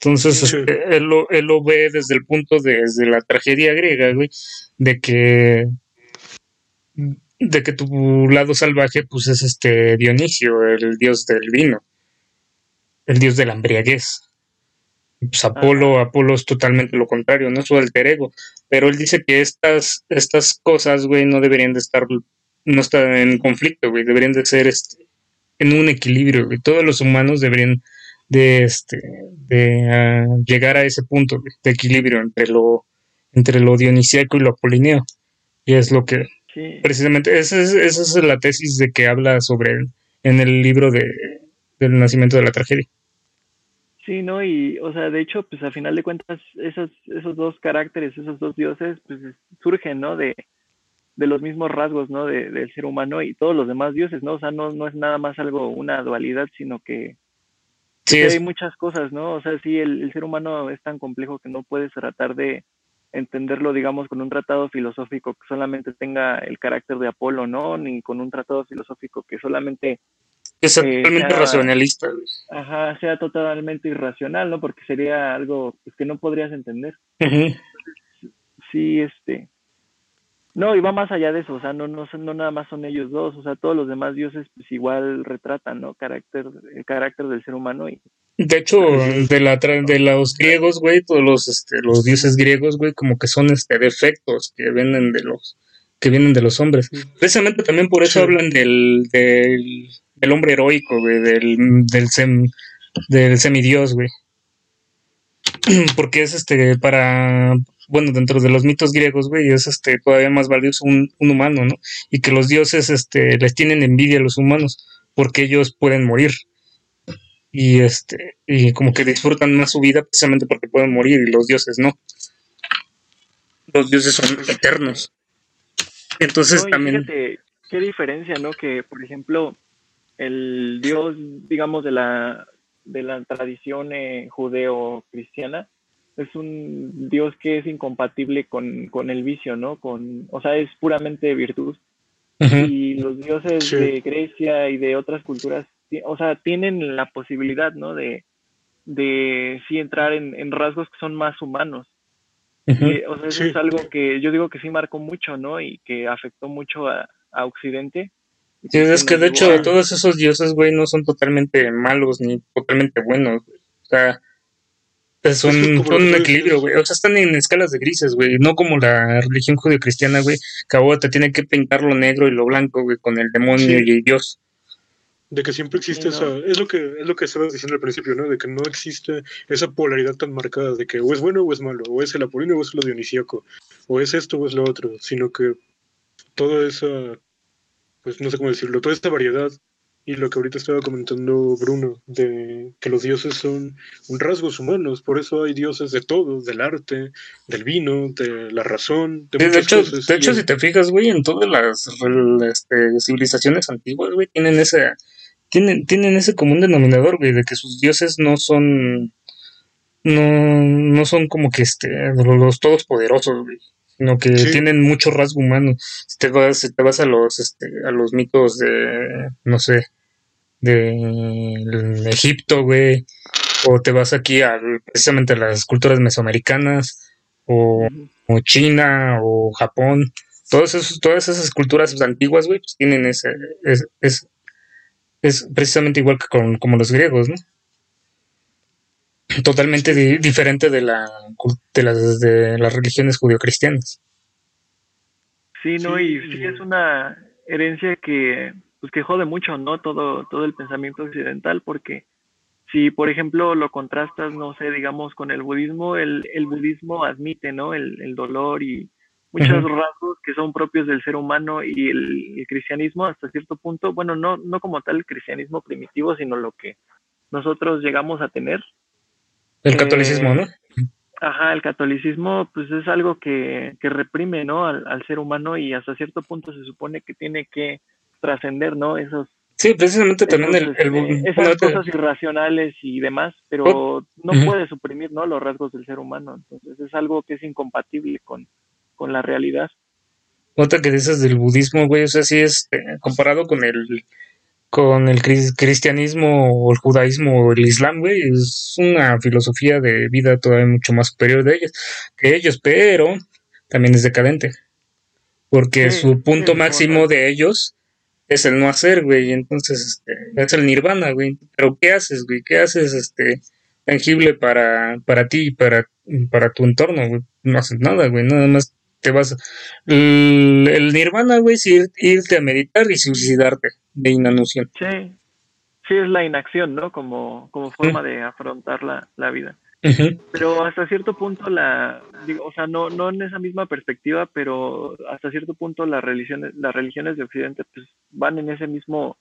Entonces, este, él, lo, él lo ve desde el punto de, desde la tragedia griega, güey, de que de que tu lado salvaje pues es este Dionisio, el dios del vino, el dios de la embriaguez. Pues Apolo, Apolo es totalmente lo contrario, no es su alter ego, pero él dice que estas, estas cosas, güey, no deberían de estar, no están en conflicto, güey, deberían de ser este, en un equilibrio, güey. Todos los humanos deberían de este de ah, llegar a ese punto de, equilibrio entre lo entre lo dionisíaco y lo apolineo y es lo que precisamente esa es, esa es la tesis de que habla sobre en el libro de, del nacimiento de la tragedia Sí, ¿no? Y, o sea, de hecho, pues a final de cuentas, esos, esos dos caracteres, esos dos dioses, pues surgen, ¿no? De, de los mismos rasgos, ¿no? De, del ser humano y todos los demás dioses, ¿no? O sea, no, no es nada más algo, una dualidad, sino que, sí, hay muchas cosas, ¿no? O sea, sí, el, el, ser humano es tan complejo que no puedes tratar de entenderlo, digamos, con un tratado filosófico que solamente tenga el carácter de Apolo, ¿no? Ni con un tratado filosófico que solamente que sea eh, totalmente racionalista. Ajá, sea totalmente irracional, ¿no? Porque sería algo pues, que no podrías entender. Sí, este. No, y va más allá de eso, o sea, no, no, no nada más son ellos dos, o sea, todos los demás dioses pues igual retratan, ¿no? Carácter, el carácter del ser humano y... De hecho, de, la, de los griegos, güey, todos los, este, los dioses griegos, güey, como que son este, defectos que vienen de los que vienen de los hombres. Precisamente también por eso hablan del, del el hombre heroico, güey, del, del, sem, del semidios, güey. Porque es este, para, bueno, dentro de los mitos griegos, güey, es este, todavía más valioso un, un, humano, ¿no? Y que los dioses, este, les tienen envidia a los humanos, porque ellos pueden morir. Y este, y como que disfrutan más su vida precisamente porque pueden morir y los dioses no. Los dioses son eternos. Entonces también. qué diferencia, ¿no? Que, por ejemplo, el Dios, digamos, de la, de la tradición eh, judeo-cristiana, es un Dios que es incompatible con, con, el vicio, ¿no? Con, o sea, es puramente virtud. Y los dioses de Grecia y de otras culturas, o sea, tienen la posibilidad, ¿no? De, de sí entrar en, en rasgos que son más humanos. o sea, eso es algo que yo digo que sí marcó mucho, ¿no? Y que afectó mucho a, a Occidente Sí, es que de hecho todos esos dioses, güey, no son totalmente malos ni totalmente buenos. O sea, pues son, un equilibrio, güey. O sea, están en escalas de grises, güey. No como la religión judio-cristiana, güey, que ahora te tiene que pintar lo negro y lo blanco, güey, con el demonio y Dios. De que siempre existe esa. Es lo que es lo que estabas diciendo al principio, ¿no? De que no existe esa polaridad tan marcada de que o es bueno o es malo, o es el apolíneo o es lo dionisíaco, o es esto o es lo otro, sino que toda esa pues no sé cómo decirlo, toda esta variedad y lo que ahorita estaba comentando Bruno, de que los dioses son un rasgos humanos, por eso hay dioses de todo, del arte, del vino, de la razón, de, de hecho, De hecho, si te fijas, güey, en todas las este, civilizaciones antiguas, güey, tienen ese, tienen, tienen ese común denominador, güey, de que sus dioses no son, no, no son como que este, los todos poderosos, güey sino que tienen mucho rasgo humano. Si te vas, te vas a los, este, a los mitos de, no sé, de Egipto, güey, o te vas aquí a precisamente a las culturas mesoamericanas, o, China, o Japón, todas esas, todas esas culturas antiguas, güey, pues tienen ese, es, es, precisamente igual que con, como los griegos, ¿no? totalmente diferente de, la, de, las, de las religiones judio-cristianas. Sí, no, y sí es una herencia que, pues que jode mucho, ¿no? Todo, todo el pensamiento occidental, porque si, por ejemplo, lo contrastas, no sé, digamos, con el budismo, el, el budismo admite, ¿no? El, el dolor y muchos rasgos que son propios del ser humano y el, el, cristianismo hasta cierto punto, bueno, no, no como tal el cristianismo primitivo, sino lo que nosotros llegamos a tener, el catolicismo, ¿no? Ajá, el catolicismo pues es algo que, que reprime, ¿no? Al, ser humano y hasta cierto punto se supone que tiene que trascender, ¿no? Esos... Sí, precisamente también el, este, esas cosas irracionales y demás, pero oh, no puede suprimir, ¿no? Los rasgos del ser humano. Entonces es algo que es incompatible con, con la realidad. Otra que dices del budismo, güey, o sea, sí es eh, comparado con el con el cristianismo o el judaísmo o el islam, güey, es una filosofía de vida todavía mucho más superior de ellos, que ellos, pero también es decadente, porque su punto máximo de ellos es el no hacer, güey, entonces este, es el nirvana, güey, pero ¿qué haces, güey? ¿Qué haces, este, tangible para, para ti y para, para tu entorno, güey? No haces nada, güey, nada más te vas. El, nirvana, güey, es irte a meditar y suicidarte de inanución. Sí. sí es la inacción, ¿no? Como, como forma de afrontar la, la vida. Pero hasta cierto punto la, digo, o sea, no, no en esa misma perspectiva, pero hasta cierto punto las religiones, las religiones de Occidente pues van en ese mismo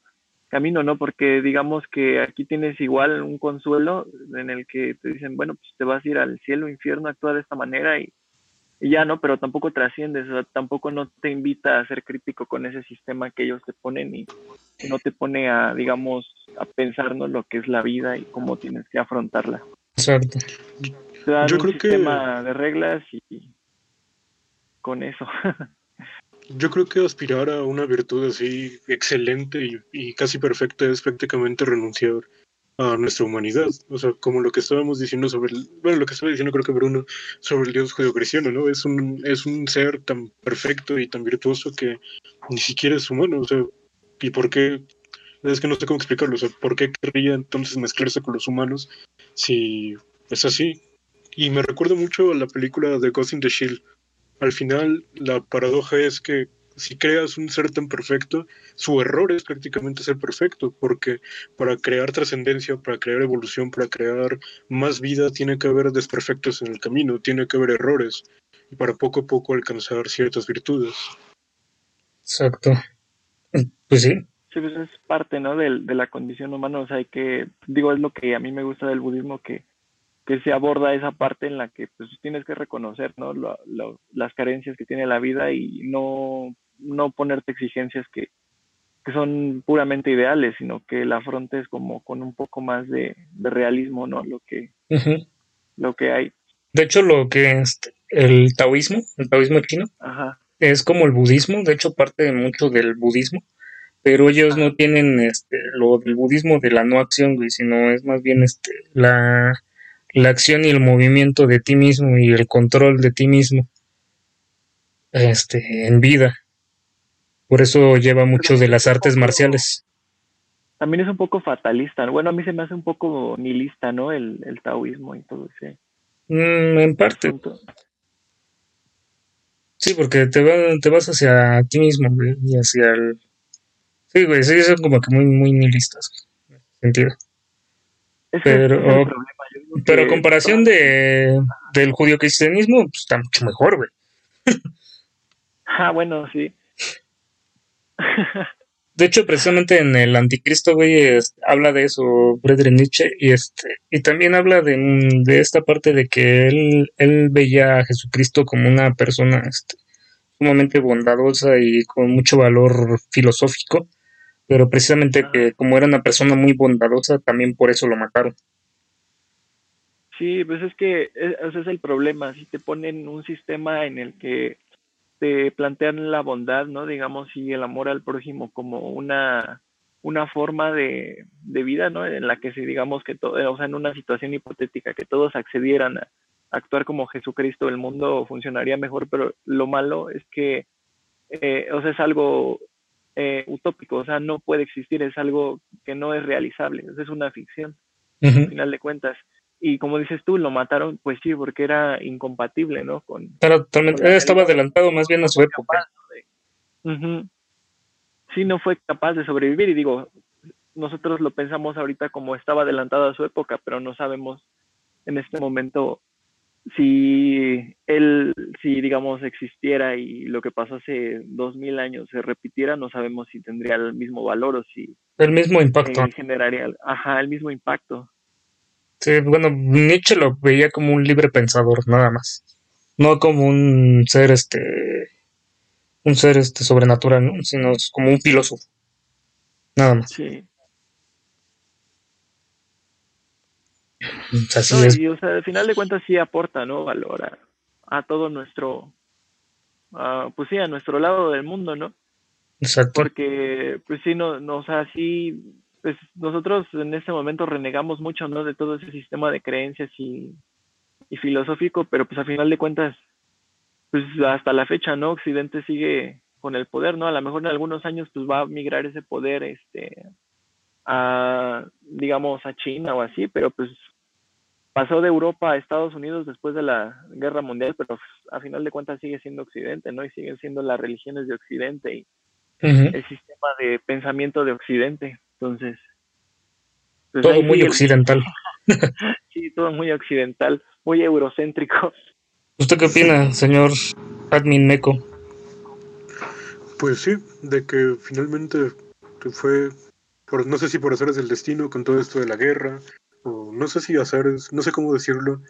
camino, ¿no? Porque digamos que aquí tienes igual un consuelo en el que te dicen, bueno, pues te vas a ir al cielo, infierno, actúa de esta manera y, ya, ¿no? Pero tampoco trasciendes, o sea, tampoco no te invita a ser crítico con ese sistema que ellos te ponen y no te pone a, digamos, a pensar, ¿no? Lo que es la vida y cómo tienes que afrontarla. Exacto. Yo creo que de reglas y con eso. Yo creo que aspirar a una virtud así excelente y, casi perfecta es prácticamente renunciar a nuestra humanidad. O sea, como lo que estábamos diciendo sobre el, bueno, lo que estaba diciendo creo que Bruno sobre el Dios judio-cristiano, ¿no? Es un, es un ser tan perfecto y tan virtuoso que ni siquiera es humano. O sea, ¿y por qué? Es que no sé cómo explicarlo. O sea, ¿por qué querría entonces mezclarse con los humanos si es así? Y me recuerda mucho a la película de Ghost in the Shield al final la paradoja es que si creas un ser tan perfecto, su error es prácticamente ser perfecto, porque para crear trascendencia, para crear evolución, para crear más vida, tiene que haber desperfectos en el camino, tiene que haber errores, y para poco a poco alcanzar ciertas virtudes. Exacto. Pues sí. Sí, pues es parte, ¿no? De, de la condición humana, o sea, hay que, digo, es lo que a mí me gusta del budismo, que que se aborda esa parte en la que pues tienes que reconocer ¿no? las carencias que tiene la vida y no, no ponerte exigencias que, que son puramente ideales, sino que la afrontes como con un poco más de, realismo, ¿no? Lo que, lo que hay. De hecho, lo que es el taoísmo, el taoísmo chino, es como el budismo, de hecho parte mucho del budismo, pero ellos no tienen este, lo del budismo de la no acción, sino es más bien este, la la acción y el movimiento de ti mismo y el control de ti mismo este, en vida. Por eso lleva mucho de las artes marciales. También es un poco fatalista. Bueno, a mí se me hace un poco nihilista, ¿no? El, el taoísmo y todo eso. Mm, en parte. Sí, porque te, te vas hacia ti mismo y hacia el... Sí, güey, sí, son como que muy, muy nihilistas. En ese sentido. pero, pero a comparación de, del judío cristianismo, pues está mucho mejor, güey. ah, bueno, sí. De hecho, precisamente en el Anticristo, güey, habla de eso Friedrich Nietzsche y este y también habla de, de esta parte de que él, él veía a Jesucristo como una persona este, sumamente bondadosa y con mucho valor filosófico, pero precisamente que como era una persona muy bondadosa, también por eso lo mataron. Sí, pues es que e, ese es el problema. Si te ponen un sistema en el que te plantean la bondad, ¿no? Digamos, y el amor al prójimo como una, una forma de, de vida, ¿no? En la que si digamos que todo, o sea, en una situación hipotética, que todos accedieran a actuar como Jesucristo, el mundo funcionaría mejor, pero lo malo es que, eh, o sea, es algo eh, utópico, o sea, no puede existir, es algo que no es realizable, es una ficción, al final de cuentas y como dices tú, lo mataron, pues sí, porque era incompatible, ¿no? Con, totalmente, estaba adelantado más bien a su época. Sí, no fue capaz de sobrevivir y digo, nosotros lo pensamos ahorita como estaba adelantado a su época, pero no sabemos en este momento si él, si digamos existiera y lo que pasó hace dos mil años se repitiera, no sabemos si tendría el mismo valor o si el mismo impacto generaría, ajá, el mismo impacto. Sí, bueno, Nietzsche lo veía como un libre pensador, nada más. No como un ser este un ser este sobrenatural, ¿no? sino como un filósofo. Nada más. Sí. Así es. Y, o sea, al final de cuentas sí aporta, ¿no? Valor a, todo nuestro, pues sí, a nuestro lado del mundo, ¿no? Exacto. Porque, pues sí, no, no o sea, sí pues nosotros en este momento renegamos mucho, ¿no? De todo ese sistema de creencias y, y filosófico, pero pues a final de cuentas, pues hasta la fecha, ¿no? Occidente sigue con el poder, ¿no? A lo mejor en algunos años pues va a migrar ese poder, este, a, digamos, a China o así, pero pues pasó de Europa a Estados Unidos después de la guerra mundial, pero pues, a final de cuentas sigue siendo Occidente, ¿no? Y siguen siendo las religiones de Occidente y el sistema de pensamiento de Occidente. Entonces, Pues Todo muy el- occidental. Sí, todo muy occidental, muy eurocéntrico. ¿Usted qué opina, señor Admin Meco? Pues sí, de que finalmente fue, por, no sé si por azares del destino con todo esto de la guerra, o no sé si azares, no sé cómo decirlo,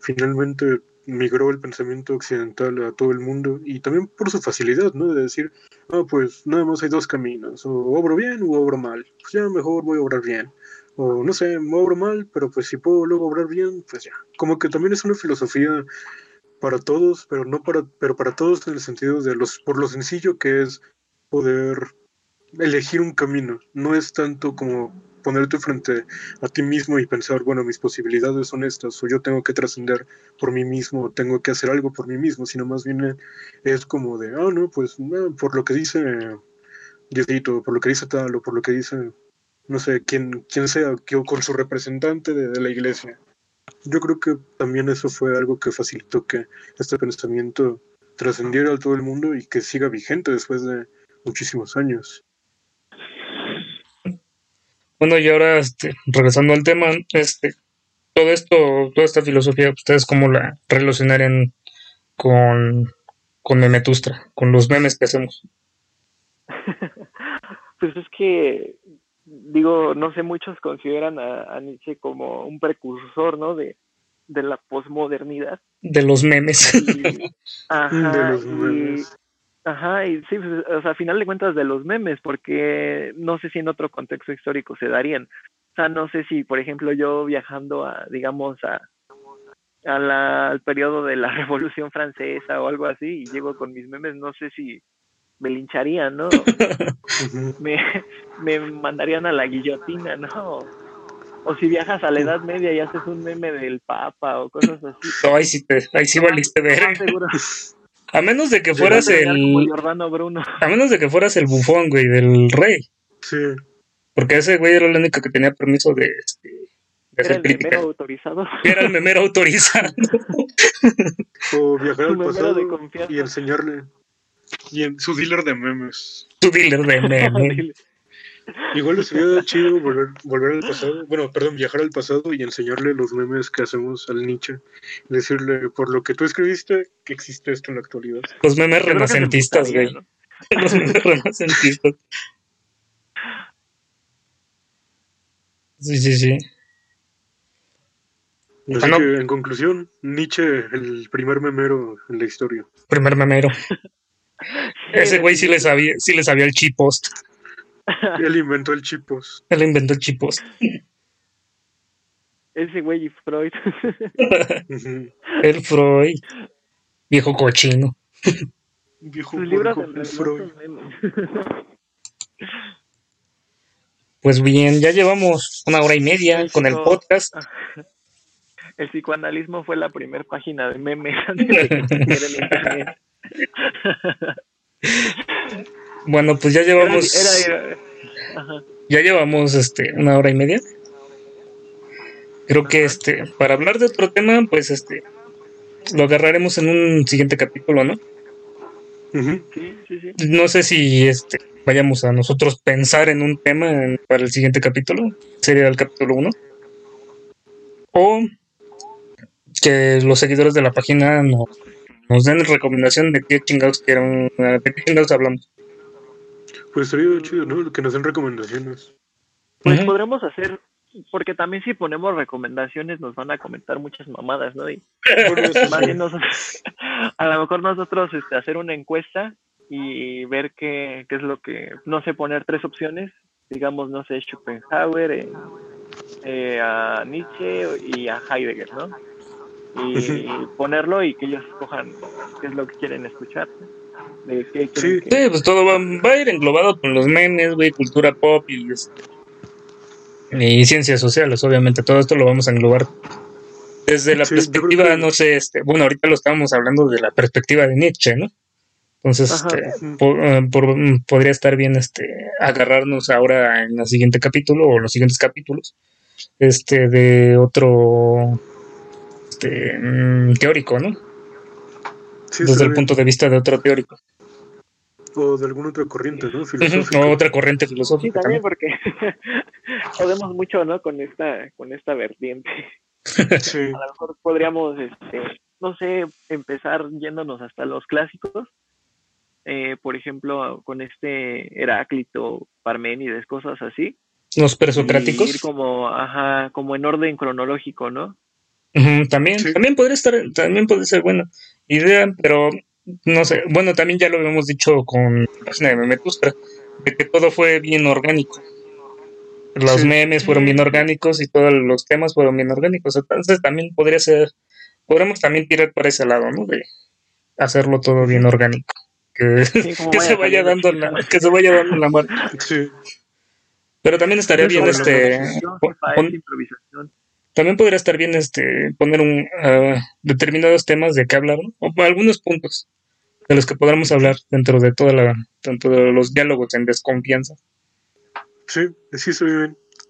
finalmente migró el pensamiento occidental a todo el mundo y también por su facilidad, ¿no? De decir, ah, pues nada más hay dos caminos, o obro bien o obro mal, pues ya mejor voy a obrar bien. O no sé, obro mal, pero pues si puedo luego obrar bien, pues ya. Como que también es una filosofía para todos, pero no para, pero para todos en el sentido de los, por lo sencillo que es poder elegir un camino. No es tanto como ponerte frente a ti mismo y pensar, bueno, mis posibilidades son estas, o yo tengo que trascender por mí mismo, o tengo que hacer algo por mí mismo, sino más bien es como de, ah, no, pues por lo que dice Diosito, por lo que dice tal, o por lo que dice, no sé, quién, quién sea, que, o con su representante de, de la iglesia. Yo creo que también eso fue algo que facilitó que este pensamiento trascendiera a todo el mundo y que siga vigente después de muchísimos años. Bueno, y ahora, este, regresando al tema, este, todo esto, toda esta filosofía, ¿ustedes cómo la relacionarían con, con Memetustra, con los memes que hacemos? Pues es que, digo, no sé, muchos consideran a, a Nietzsche como un precursor, ¿no? De, de la posmodernidad. De los memes. Y, ajá, de los y- memes. Ajá, y sí, pues, o sea, a final de cuentas de los memes, porque no sé si en otro contexto histórico se darían. O sea, no sé si, por ejemplo, yo viajando a, digamos, a, a la- al periodo de la Revolución Francesa o algo así, y llego con mis memes, no sé si me lincharían, ¿no? Me, me mandarían a la guillotina, ¿no? O si viajas a la Edad Media y haces un meme del Papa o cosas así. No, ahí sí, te, ahí sí valiste más ver. seguro, A menos de que fueras el, Bruno. a menos de que fueras el bufón, güey, del rey. Sí, Porque ese güey era el único que tenía permiso de, este, de Era hacer el crítica. memero autorizado. Era el memero autorizado. o viajar Su al pasado de confianza. y enseñarle. Y en su dealer de memes. Tu dealer de memes. Igual sería chido volver, volver al pasado, bueno, perdón, viajar al pasado y enseñarle los memes que hacemos al Nietzsche. Decirle, por lo que tú escribiste, que existe esto en la actualidad. Los memes creo renacentistas, güey. ¿no? Los memes renacentistas. Sí, sí, sí. Así Ah, no. que, en conclusión, Nietzsche, el primer memero en la historia. Primer memero. Ese güey sí le sabía, sí le sabía el chip post. Él inventó el chipos. Él inventó el chip post. Ese güey y Freud. El Freud. Viejo cochino. Viejo realidad Freud. Pues bien, ya llevamos una hora y media con el podcast. El psicoanalismo fue la primera página de memes antes de que existiera el internet. Bueno, pues ya llevamos, Era- era- ajá. ya llevamos este una hora y media. Creo que este, para hablar de otro tema, pues este, lo agarraremos en un siguiente capítulo, ¿no? Ujú. Sí, sí, sí. No sé si este vayamos a nosotros pensar en un tema en- para el siguiente capítulo, sería el capítulo 1. O que los seguidores de la página no- nos den recomendación de qué chingados quieran, de qué chingados hablamos. Pues sería chido, ¿no? Que nos den recomendaciones. Pues podremos hacer, porque también si ponemos recomendaciones nos van a comentar muchas mamadas, ¿no? Y más bien nosotros, a lo mejor nosotros este, hacer una encuesta y ver qué, qué es lo que, no sé, poner tres opciones, digamos, no sé, Schopenhauer, eh, eh, a Nietzsche y a Heidegger, ¿no? Y ponerlo y que ellos escojan qué es lo que quieren escuchar, ¿no? De qué quieren Sí. que- Sí, pues todo va, va a ir englobado con los memes, güey, cultura pop y, este, y ciencias sociales, obviamente. Todo esto lo vamos a englobar desde la Sí, perspectiva, que- no sé, este, bueno, ahorita lo estábamos hablando de la perspectiva de Nietzsche, ¿no? Entonces, Ajá. este, eh, por- mm, podría estar bien este agarrarnos ahora en el siguiente capítulo o los siguientes capítulos este de otro este, mm, teórico, ¿no? Sí, Desde el punto de vista de otro teórico. O de alguna otra corriente, ¿no? Filosófica. o otra corriente Sí, filosófica también también. porque podemos mucho, ¿no? Con esta, con esta vertiente. Sí, A lo mejor podríamos, este, no sé, empezar yéndonos hasta los clásicos. Eh, por ejemplo, con este Heráclito, Parménides, cosas así. Los Y presocráticos. ir como, ajá, como en orden cronológico, ¿no? También, Sí. también podría estar, también puede ser buena idea, pero no sé, bueno, también ya lo habíamos dicho con la página de Memetustra, de que todo fue bien orgánico. Los Sí. memes fueron bien orgánicos y todos los temas fueron bien orgánicos. Entonces también podría ser, podremos también tirar para ese lado, ¿no? De hacerlo todo bien orgánico. Que, Sí, como que se vaya dando la, que se vaya dando la mano. sí. Pero también estaría bien este improvisación, pon- pon- improvisación. También podría estar bien este poner un ah, determinados temas de qué hablar, ¿no? O algunos puntos de los que podamos hablar dentro de toda la dentro de los diálogos en desconfianza. Sí, sí, estoy bien. Sí,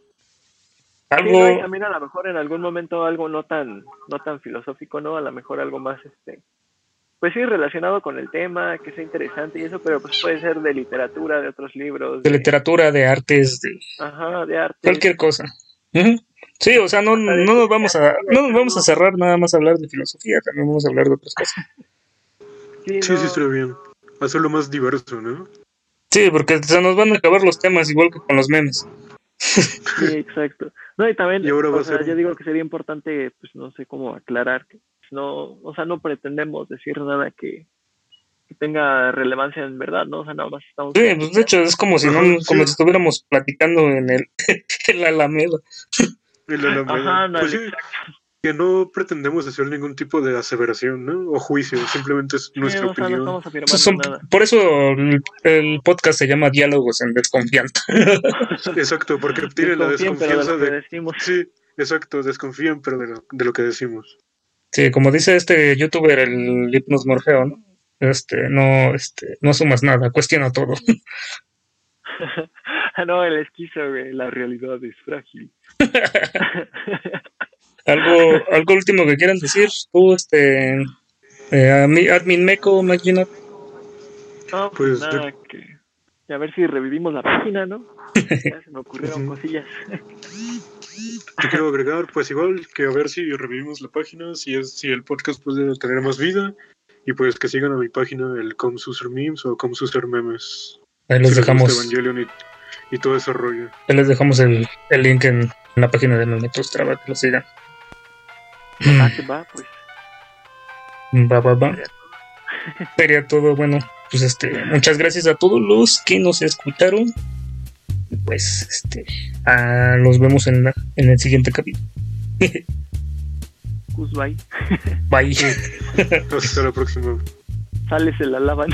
Algo no, también a lo mejor en algún momento algo no tan, no tan filosófico, ¿no? A lo mejor algo más, este, pues sí, relacionado con el tema, que sea interesante y eso, pero pues puede ser de literatura, de otros libros, de literatura, de artes, de ajá, de arte. cualquier cosa. Ujú. Sí, o sea, no, no nos vamos a no nos vamos a cerrar nada más a hablar de filosofía, también vamos a hablar de otras cosas. Sí, Sí, no, sí, estoy bien. Hacerlo más diverso, ¿no? Sí, porque se nos van a acabar los temas igual que con los memes. sí, exacto. No, y también, Y ahora o sea, ser- yo digo que sería importante, pues no sé cómo aclarar, que pues, no, o sea, no pretendemos decir nada que, que tenga relevancia en verdad, ¿no? O sea, nada más estamos... Sí, pues de hecho es como si no, como sí. si estuviéramos platicando en el en la Alameda. En Ajá, Pues sí, que no pretendemos hacer ningún tipo de aseveración, ¿no? O juicio, simplemente es Sí, nuestra o sea, no opinión. son- por eso el, el podcast se llama Diálogos en Desconfianza. Exacto, porque tiene la Desconfíen, pero de desconfianza lo que de... decimos. Sí, exacto, desconfían, pero de lo, de lo que decimos. Sí, como dice este youtuber, el Hipnos Morfeo, ¿no? Este, no, este, no sumas nada, cuestiona todo. Ah, no, el esquizo, güey, la realidad es frágil. algo, algo último que quieran decir, tú, este, eh, a mí, admin Meco, Magina. No, pues, Pues, nada, que, que a ver si revivimos la página, ¿no? Ya se me ocurrieron cosillas. Yo quiero agregar, pues igual, que a ver si revivimos la página, si es si el podcast puede tener más vida, y pues que sigan a mi página, el Comsuser Memes o Comsuser Memes. Ahí Si les dejamos, Evangelion y, y todo ese rollo. ahí les dejamos el, el link en, en la página de Memetustra para que lo sigan. Ah, que va, pues. Va, va, va. Sería todo, bueno, pues este, muchas gracias a todos los que nos escucharon. Y pues, este, ah, los vemos en, la- en el siguiente capítulo. Pues bye. Bye. Hasta la próxima. Sales, se la lavan.